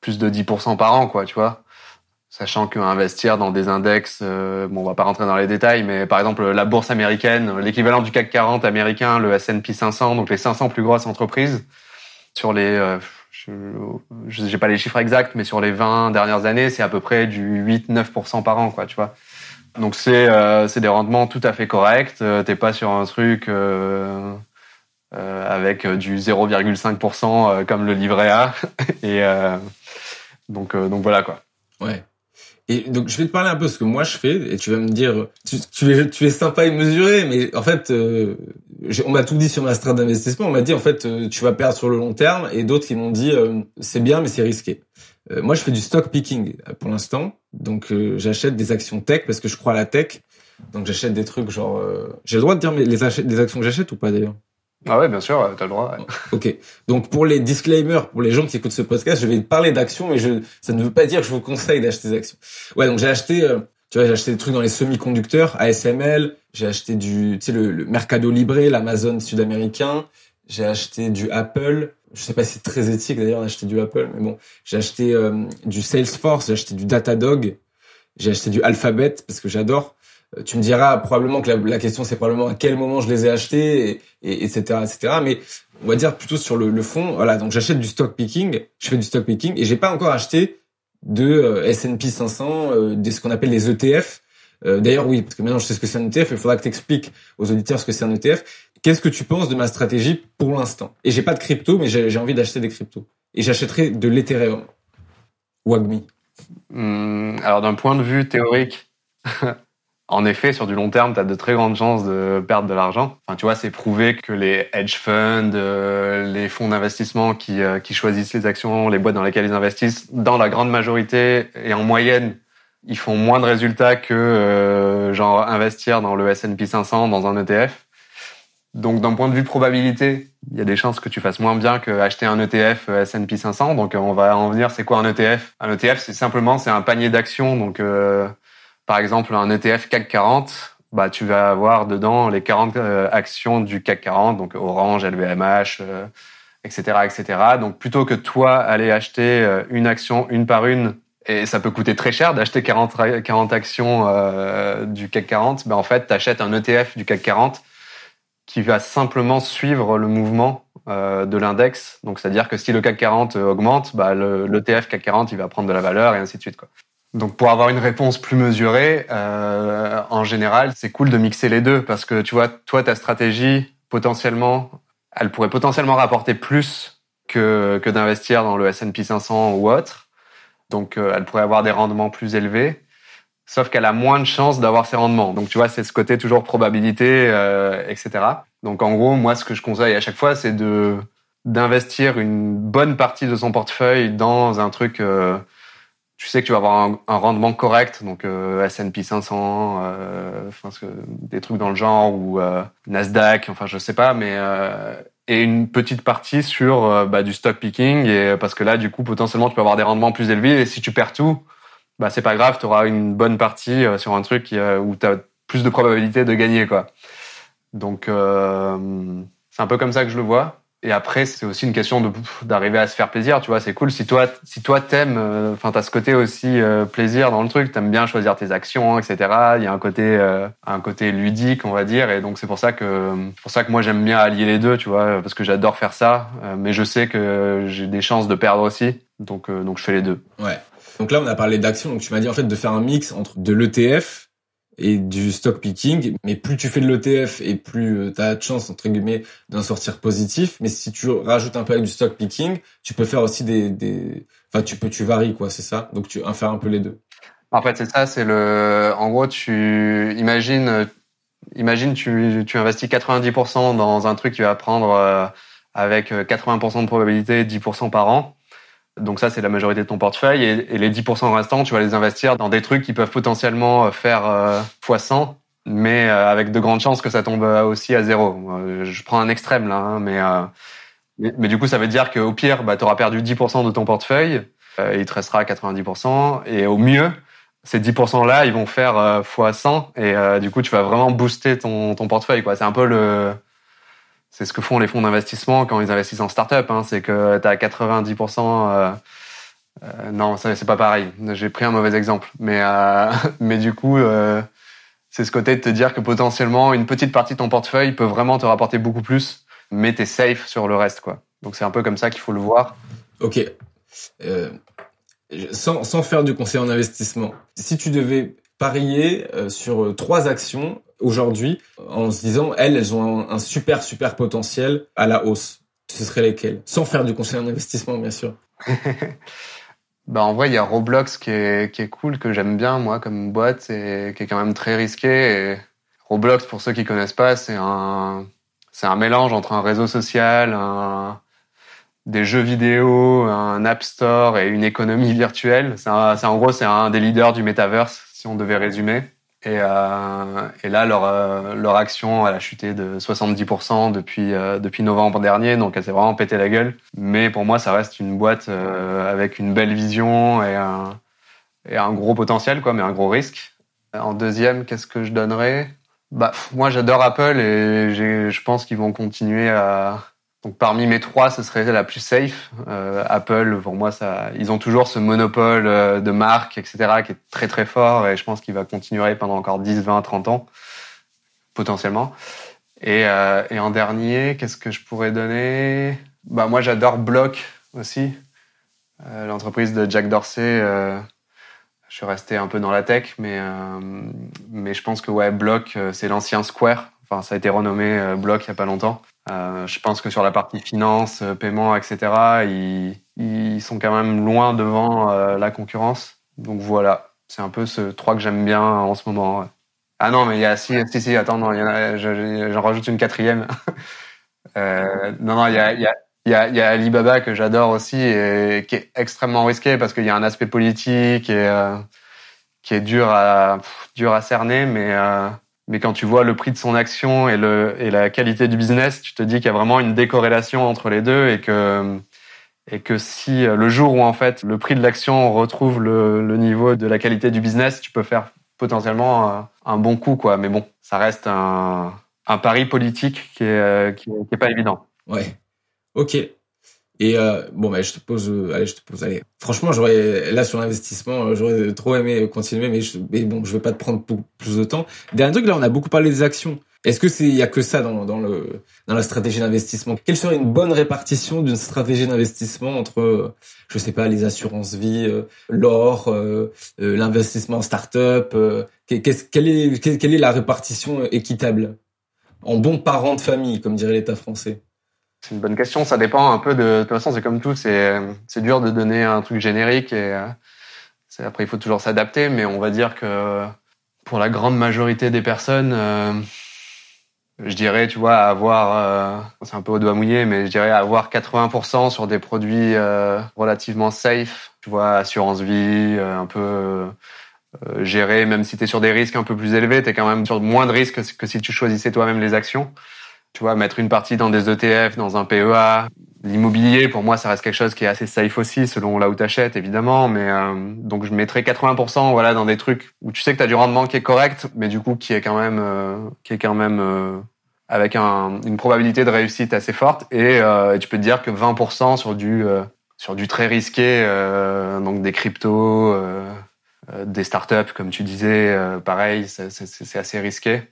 plus de 10% par an, quoi, tu vois. Sachant qu'investir dans des index, euh, bon, on va pas rentrer dans les détails, mais par exemple la bourse américaine, l'équivalent du CAC 40 américain, le S&P 500, donc les 500 plus grosses entreprises, sur les, euh, je pas les chiffres exacts, mais sur les 20 dernières années, c'est à peu près du 8-9% par an, quoi, tu vois. Donc c'est euh, des rendements tout à fait corrects. T'es pas sur un truc avec du 0,5% comme le livret A (laughs) donc, euh, donc voilà quoi. Ouais. Et donc je vais te parler un peu de ce que moi je fais et tu vas me dire tu, tu es tu es sympa et mesuré mais en fait euh, on m'a tout dit sur ma strate d'investissement on m'a dit en fait euh, tu vas perdre sur le long terme et d'autres qui m'ont dit euh, c'est bien mais c'est risqué. Euh, moi je fais du stock picking pour l'instant donc j'achète des actions tech parce que je crois à la tech donc j'achète des trucs genre j'ai le droit de dire les, les actions que j'achète ou pas d'ailleurs? Ah ouais, bien sûr, t'as le droit. Ouais. Ok. Donc pour les disclaimers, pour les gens qui écoutent ce podcast, je vais parler d'actions, mais je, ça ne veut pas dire que je vous conseille d'acheter des actions. Ouais, donc j'ai acheté, euh, Tu vois, j'ai acheté des trucs dans les semi-conducteurs, ASML, j'ai acheté du, tu sais, le, Mercado Libre, l'Amazon sud-américain, j'ai acheté du Apple, je sais pas si c'est très éthique d'ailleurs d'acheter du Apple, mais bon, j'ai acheté euh, du Salesforce, j'ai acheté du Datadog, j'ai acheté du Alphabet parce que j'adore. Euh, tu me diras probablement que la, question c'est probablement à quel moment je les ai achetés, et, etc., etc. Mais on va dire plutôt sur le, fond. Voilà, donc j'achète du stock picking, je fais du stock picking, et j'ai pas encore acheté de euh, S&P 500, euh, de ce qu'on appelle les ETF. Euh, D'ailleurs, oui, parce que maintenant je sais ce que c'est un ETF, il faudra que tu expliques aux auditeurs ce que c'est un ETF. Qu'est-ce que tu penses de ma stratégie pour l'instant? Et j'ai pas de crypto, mais j'ai envie d'acheter des cryptos. Et j'achèterai de l'Ethereum. Wagmi. Hum, alors d'un point de vue théorique, (laughs) en effet, sur du long terme, tu as de très grandes chances de perdre de l'argent. Enfin, tu vois, c'est prouvé que les hedge funds, euh, les fonds d'investissement qui, euh, qui choisissent les actions, les boîtes dans lesquelles ils investissent, dans la grande majorité et en moyenne, ils font moins de résultats que euh, genre investir dans le S&P 500 dans un ETF. Donc d'un point de vue probabilité, il y a des chances que tu fasses moins bien que acheter un ETF S&P 500. Donc on va en venir, c'est quoi un ETF Un ETF, c'est simplement c'est un panier d'actions. Donc euh, par exemple un ETF CAC 40, bah tu vas avoir dedans les 40 euh, actions du CAC 40, donc Orange, LVMH, etc., etc. Donc plutôt que toi aller acheter une action une par une et ça peut coûter très cher d'acheter 40, 40 actions euh, du CAC 40. Ben en fait, tu achètes un ETF du CAC 40 qui va simplement suivre le mouvement euh, de l'index. Donc, c'est-à-dire que si le CAC 40 augmente, bah, l'ETF CAC 40 il va prendre de la valeur et ainsi de suite. Quoi. Donc, pour avoir une réponse plus mesurée, euh, en général, c'est cool de mixer les deux parce que tu vois, toi, ta stratégie potentiellement, elle pourrait potentiellement rapporter plus que, que d'investir dans le S&P 500 ou autre. Donc, euh, elle pourrait avoir des rendements plus élevés. Sauf qu'elle a moins de chances d'avoir ces rendements. Donc, tu vois, c'est ce côté toujours probabilité, euh, etc. Donc, en gros, moi, ce que je conseille à chaque fois, c'est de d'investir une bonne partie de son portefeuille dans un truc. Euh, tu sais que tu vas avoir un, rendement correct, donc euh, S&P 500, euh, des trucs dans le genre ou Nasdaq, enfin, je sais pas, mais et une petite partie sur euh, bah, du stock picking et parce que là du coup potentiellement tu peux avoir des rendements plus élevés et si tu perds tout bah c'est pas grave tu auras une bonne partie euh, sur un truc euh, où tu as plus de probabilité de gagner quoi. Donc c'est un peu comme ça que je le vois et après, c'est aussi une question de d'arriver à se faire plaisir, tu vois. C'est cool si toi, si toi t'aimes, euh, enfin, t'as ce côté aussi euh, plaisir dans le truc. T'aimes bien choisir tes actions, etc. Il y a un côté, euh, un côté ludique, on va dire. Et donc c'est pour ça que, pour ça que moi j'aime bien allier les deux, tu vois, parce que j'adore faire ça. mais je sais que j'ai des chances de perdre aussi, donc donc je fais les deux. Ouais. Donc là, on a parlé d'actions. Donc tu m'as dit en fait de faire un mix entre de l'ETF et du stock picking. Mais plus tu fais de l'ETF et plus euh, tu as de chance, entre guillemets, d'en sortir positif. Mais si tu rajoutes un peu avec du stock picking, tu peux faire aussi des, des... enfin, tu peux, tu varies, quoi, c'est ça? Donc, tu faire un peu les deux. En fait, c'est ça, c'est le, en gros, tu imagines, imagine, tu, tu investis 90% dans un truc qui va prendre euh, avec 80% de probabilité, 10% par an. Donc ça, c'est la majorité de ton portefeuille. Et, les 10% restants, tu vas les investir dans des trucs qui peuvent potentiellement euh, faire euh, x100, mais euh, avec de grandes chances que ça tombe aussi à zéro. Je prends un extrême là, hein, mais, mais, du coup, ça veut dire qu'au pire, bah, tu auras perdu 10% de ton portefeuille, et il te restera 90%. Et au mieux, ces 10%-là, ils vont faire x100, et du coup, tu vas vraiment booster ton, ton portefeuille. C'est un peu le c'est ce que font les fonds d'investissement quand ils investissent en start-up. Hein, c'est que tu as 90%. Euh, euh, non, c'est pas pareil. J'ai pris un mauvais exemple, mais euh, (laughs) mais du coup, euh, c'est ce côté de te dire que potentiellement une petite partie de ton portefeuille peut vraiment te rapporter beaucoup plus, mais t'es safe sur le reste, quoi. Donc c'est un peu comme ça qu'il faut le voir. Ok. Euh, sans, sans faire du conseil en investissement, si tu devais parier sur trois actions aujourd'hui en se disant, elles, elles ont un, super, super potentiel à la hausse Ce serait lesquelles? Sans faire du conseil en investissement, bien sûr. (laughs) bah en vrai, il y a Roblox qui est, qui est cool, que j'aime bien, moi, comme boîte, et qui est quand même très risqué. Roblox, pour ceux qui connaissent pas, c'est un, c'est un mélange entre un réseau social, des jeux vidéo, un App Store et une économie virtuelle. C'est en gros, c'est un des leaders du metaverse, si on devait résumer. Et, euh, et là, leur, euh, leur action, elle a chuté de 70% depuis, euh, depuis novembre dernier, donc elle s'est vraiment pété la gueule. Mais pour moi, ça reste une boîte euh, avec une belle vision et un, et un gros potentiel, quoi, mais un gros risque. En deuxième, qu'est-ce que je donnerais? Bah, moi, j'adore Apple et je pense qu'ils vont continuer à. Donc, parmi mes trois, ce serait la plus safe. Euh, Apple, pour moi, ça, ils ont toujours ce monopole euh, de marque, etc., qui est très très fort et je pense qu'il va continuer pendant encore 10, 20, 30 ans, potentiellement. Et, euh, et en dernier, qu'est-ce que je pourrais donner? Bah, moi, j'adore Block aussi, euh, l'entreprise de Jack Dorsey. Euh, je suis resté un peu dans la tech, mais euh, mais je pense que ouais, Block, c'est l'ancien Square. Enfin, ça a été renommé Block il y a pas longtemps. Je pense que sur la partie finance, paiement, etc., ils, ils sont quand même loin devant la concurrence. Donc voilà, c'est un peu ce trois que j'aime bien en ce moment. Ah non, mais il y a si si si. Attends. J'en rajoute une quatrième. (laughs) euh, non non, il y a il y a il y a, il y a Alibaba que j'adore aussi et qui est extrêmement risqué parce qu'il y a un aspect politique et euh, qui est dur à dur à cerner, mais euh, mais quand tu vois le prix de son action et le et la qualité du business, tu te dis qu'il y a vraiment une décorrélation entre les deux et que et que si euh, le jour où en fait le prix de l'action retrouve le, niveau de la qualité du business, tu peux faire potentiellement euh, un bon coup quoi. Mais bon, ça reste un un pari politique qui est qui est, qui est pas évident. Ouais. Ok. Et euh, bon, bah, je te pose, euh, allez, je te pose, allez. Franchement, j'aurais là sur l'investissement, euh, j'aurais trop aimé continuer, mais, je, mais bon, je vais pas te prendre plus de temps. Dernier truc, là, on a beaucoup parlé des actions. Est-ce que c'est, il y a que ça dans, dans le dans la stratégie d'investissement? Quelle serait une bonne répartition d'une stratégie d'investissement entre, je sais pas, les assurances vie, l'or, euh, l'investissement en start-up qu'est-ce, quelle est quelle est la répartition équitable? En bon parent de famille, comme dirait l'État français c'est une bonne question. Ça dépend un peu de. De toute façon, c'est comme tout. C'est dur de donner un truc générique et euh, après il faut toujours s'adapter. Mais on va dire que pour la grande majorité des personnes, euh, je dirais, tu vois, avoir. Euh, c'est un peu au doigt mouillé, mais je dirais avoir 80% sur des produits relativement safe. Tu vois, assurance vie, un peu. gérer, même si tu es sur des risques un peu plus élevés, tu es quand même sur moins de risques que si tu choisissais toi-même les actions tu vois, mettre une partie dans des ETF, dans un PEA. L'immobilier, pour moi, ça reste quelque chose qui est assez safe aussi, selon là où t'achètes, évidemment. Mais euh, donc, je mettrais 80%, voilà, dans des trucs où tu sais que t'as du rendement qui est correct, mais du coup, qui est quand même, euh, qui est quand même euh, avec un, une probabilité de réussite assez forte. Et tu peux te dire que 20% sur du sur du très risqué, donc des cryptos euh, des startups, comme tu disais, euh, pareil, c'est assez risqué.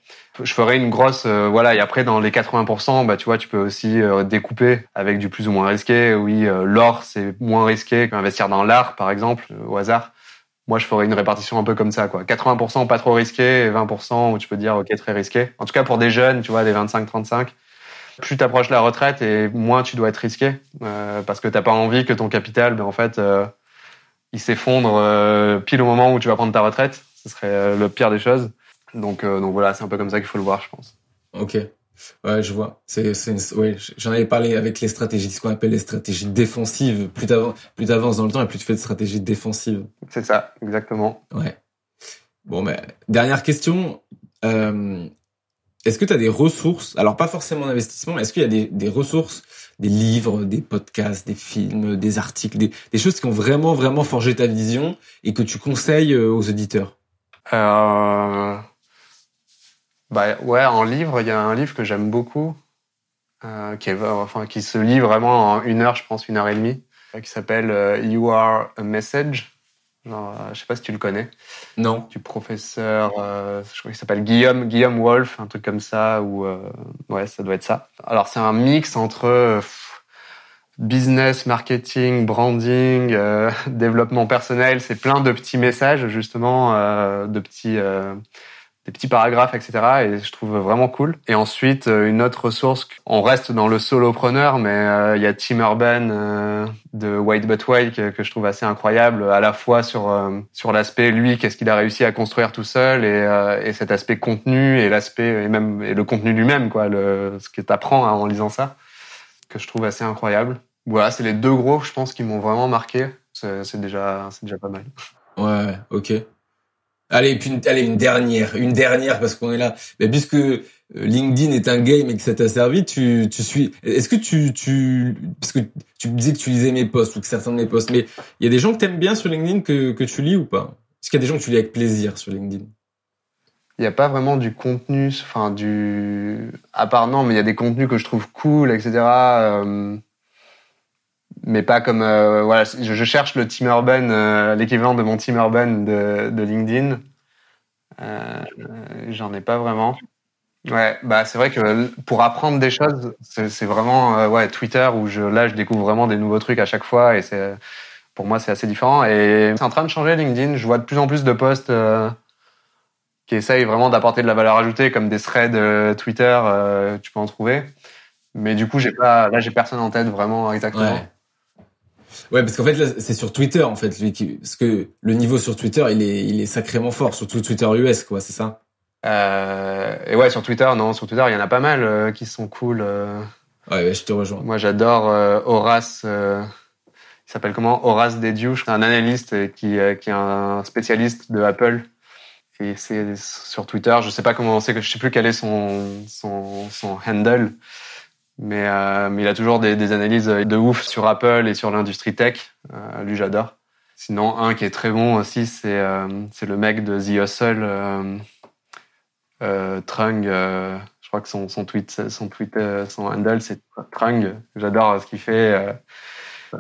Je ferais une grosse, euh, voilà, et après dans les 80%, bah tu vois, tu peux aussi découper avec du plus ou moins risqué. Oui, l'or c'est moins risqué qu'investir dans l'art, par exemple, au hasard. Moi, je ferais une répartition un peu comme ça, quoi. 80% pas trop risqué et 20% où tu peux dire ok très risqué. En tout cas pour des jeunes, tu vois, des 25-35 plus t'approches la retraite et moins tu dois être risqué parce que t'as pas envie que ton capital, ben, en fait, il s'effondre euh, pile au moment où tu vas prendre ta retraite. Ce serait euh, le pire des choses. Donc, euh, donc voilà, c'est un peu comme ça qu'il faut le voir, je pense. Ok. Ouais, je vois. C'est, c'est, ouais, j'en avais parlé avec les stratégies, ce qu'on appelle les stratégies défensives. Plus t'avances, plus t'avances dans le temps, et plus tu fais de stratégies défensives. C'est ça, exactement. Ouais. Bon, mais dernière question. Est-ce que tu as des ressources, alors pas forcément d'investissement, mais est-ce qu'il y a des, des ressources des livres, des podcasts, des films, des articles, des, choses qui ont vraiment, vraiment forgé ta vision et que tu conseilles euh, aux auditeurs euh... Bah ouais, en livre, il y a un livre que j'aime beaucoup, euh, qui, se lit vraiment en une heure, je pense, une heure et demie, qui s'appelle euh, You Are a Message. Genre, euh, je sais pas si tu le connais. Non. Du professeur, euh, je crois qu'il s'appelle Guillaume, Guillaume Wolf, un truc comme ça, ou euh, ouais, ça doit être ça. Alors c'est un mix entre business, marketing, branding, (laughs) développement personnel. C'est plein de petits messages justement, de petits des petits paragraphes, etc. Et je trouve vraiment cool. Et ensuite, euh, une autre ressource, on reste dans le solopreneur, mais euh, il y a Tim Urban euh, de White But White que, je trouve assez incroyable, à la fois sur sur l'aspect lui, qu'est-ce qu'il a réussi à construire tout seul, et, et cet aspect contenu et l'aspect et même et le contenu lui-même, quoi, ce que t'apprends hein, en lisant ça, que je trouve assez incroyable. Voilà, c'est les deux gros, je pense, qui m'ont vraiment marqué. C'est déjà c'est déjà pas mal. Ouais, ok. Allez, puis une, allez, une dernière, une dernière parce qu'on est là. Mais puisque euh, LinkedIn est un game et que ça t'a servi, tu, tu suis. Est-ce que tu, tu, parce que tu me disais que tu lisais mes posts ou que certains de mes posts, mais il y a des gens que t'aimes bien sur LinkedIn que, que tu lis ou pas? Est-ce qu'il y a des gens que tu lis avec plaisir sur LinkedIn? Il n'y a pas vraiment du contenu, enfin du... À part non, mais il y a des contenus que je trouve cool, etc. mais pas comme... Euh, voilà, je, je, cherche le team urban, euh, l'équivalent de mon team urban de, de LinkedIn. J'en ai pas vraiment. Ouais, bah c'est vrai que pour apprendre des choses, c'est vraiment ouais Twitter où je là je découvre vraiment des nouveaux trucs à chaque fois et c'est pour moi c'est assez différent et c'est en train de changer LinkedIn. Je vois de plus en plus de posts euh, qui essayent vraiment d'apporter de la valeur ajoutée comme des threads euh, Twitter, euh, tu peux en trouver. Mais du coup j'ai pas là j'ai personne en tête vraiment exactement. Ouais, parce qu'en fait, là, c'est sur Twitter, en fait, lui, qui, parce que le niveau sur Twitter, il est, il est sacrément fort, surtout Twitter US, quoi, c'est ça? Euh, et ouais, sur Twitter, non, sur Twitter, il y en a pas mal euh, qui sont cool. Euh. Ouais, je te rejoins. Moi, j'adore Horace. il s'appelle comment? Horace Dediu, un analyste qui, qui est un spécialiste de Apple. Et c'est sur Twitter. Je sais pas comment c'est je sais plus quel est son son, son handle, mais mais il a toujours des, analyses de ouf sur Apple et sur l'industrie tech. lui, j'adore. Sinon, un qui est très bon aussi, c'est le mec de The Hustle euh, Trung, euh, je crois que son, son tweet, son euh, son handle, c'est Trung. J'adore ce qu'il fait.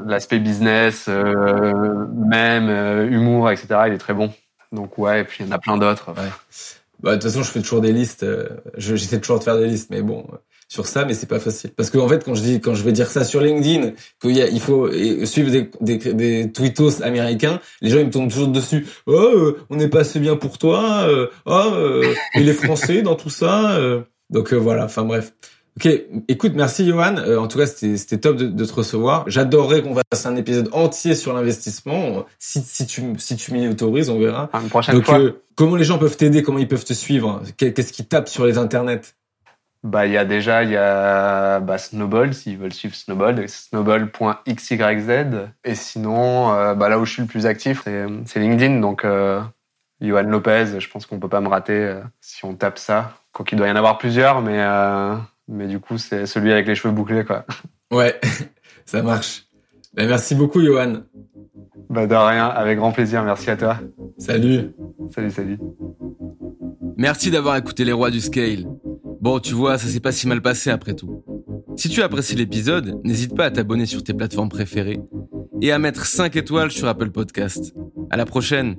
L'aspect business, même humour, etc. Il est très bon. Donc ouais, et puis il y en a plein d'autres. Bah, de toute façon, je fais toujours des listes. J'essaie toujours de faire des listes, mais bon, sur ça, mais c'est pas facile. Parce que en fait, quand je dis, quand je vais dire ça sur LinkedIn, qu'il il faut suivre des, des, des tweetos américains, les gens ils me tombent toujours dessus. Oh, euh, on n'est pas assez bien pour toi. Euh, oh, euh, et les Français dans tout ça. Euh. Donc voilà. Enfin bref. Ok, écoute, merci Johan. en tout cas, c'était top de, de, te recevoir. J'adorerais qu'on fasse un épisode entier sur l'investissement. Si, si tu si tu m'y autorises, on verra. Une prochaine Donc, fois. comment les gens peuvent t'aider? Comment ils peuvent te suivre? Qu'est-ce qu'ils tapent sur les internets? Bah, il y a déjà, il y a bah, Snowball, s'ils veulent suivre Snowball, snowball.xyz. Et sinon, euh, bah, là où je suis le plus actif, c'est LinkedIn. Donc, euh, Johan Lopez, je pense qu'on peut pas me rater euh, si on tape ça. Quoi qu'il doit y en avoir plusieurs, mais, euh, mais du coup, c'est celui avec les cheveux bouclés, quoi. Ouais, (laughs) ça marche. Bah, merci beaucoup, Johan. Bah, de rien, avec grand plaisir. Merci à toi. Salut. Salut, salut. Merci d'avoir écouté les rois du scale. Bon, tu vois, ça s'est pas si mal passé après tout. Si tu apprécies l'épisode, n'hésite pas à t'abonner sur tes plateformes préférées et à mettre 5 étoiles sur Apple Podcast. À la prochaine!